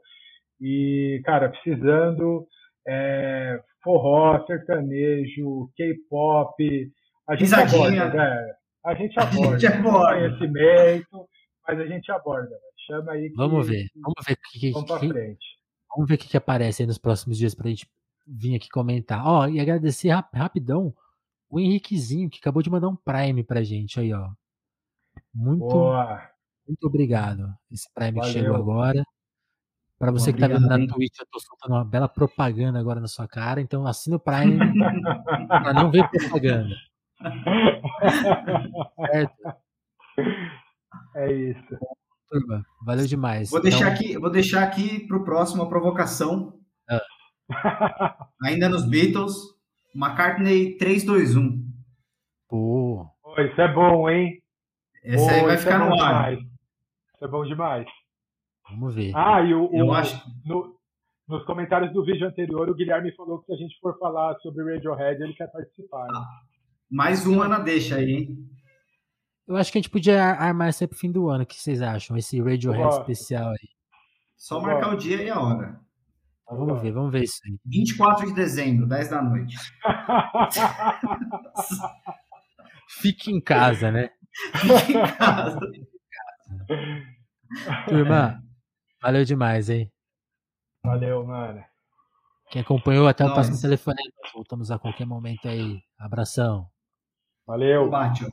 E, cara, precisando, é, forró, sertanejo, K-pop, a gente Risadinha. aborda, né? A gente aborda. A gente aborda. conhecimento, mas a gente aborda. Né? Chama aí. Que, vamos ver. Vamos ver que, que, vamos que, frente. Vamos ver o que, que aparece aí nos próximos dias pra gente vir aqui comentar. Ó, e agradecer rap, rapidão o Henriquezinho, que acabou de mandar um Prime pra gente aí, ó. Muito, Boa. muito obrigado. Esse Prime Valeu. chegou agora. Para você que tá vendo na Twitch, eu tô soltando uma bela propaganda agora na sua cara, então assina o Prime *laughs* para não ver propaganda. certo? É isso. Turma, valeu demais. Vou deixar então... aqui, vou deixar aqui pro próximo a provocação. Ah. Ainda nos Beatles, McCartney 321. Pô. Oh, isso é bom, hein? Esse Pô, aí vai ficar é no ar. Demais. Isso é bom demais. Vamos ver. Ah, e o, o acho... no, nos comentários do vídeo anterior, o Guilherme falou que se a gente for falar sobre Radiohead, ele quer participar. Né? Ah, mais uma na deixa aí, hein? Eu acho que a gente podia armar isso aí pro fim do ano. O que vocês acham? Esse Radiohead especial aí. Só marcar o dia e a hora. Vamos ver, vamos ver isso aí. 24 de dezembro, 10 da noite. *laughs* Fique em casa, né? Fique em casa. Turma, valeu demais, hein? Valeu, mano. Quem acompanhou até Nós. o próximo telefone. Voltamos a qualquer momento aí. Abração. Valeu. Bate,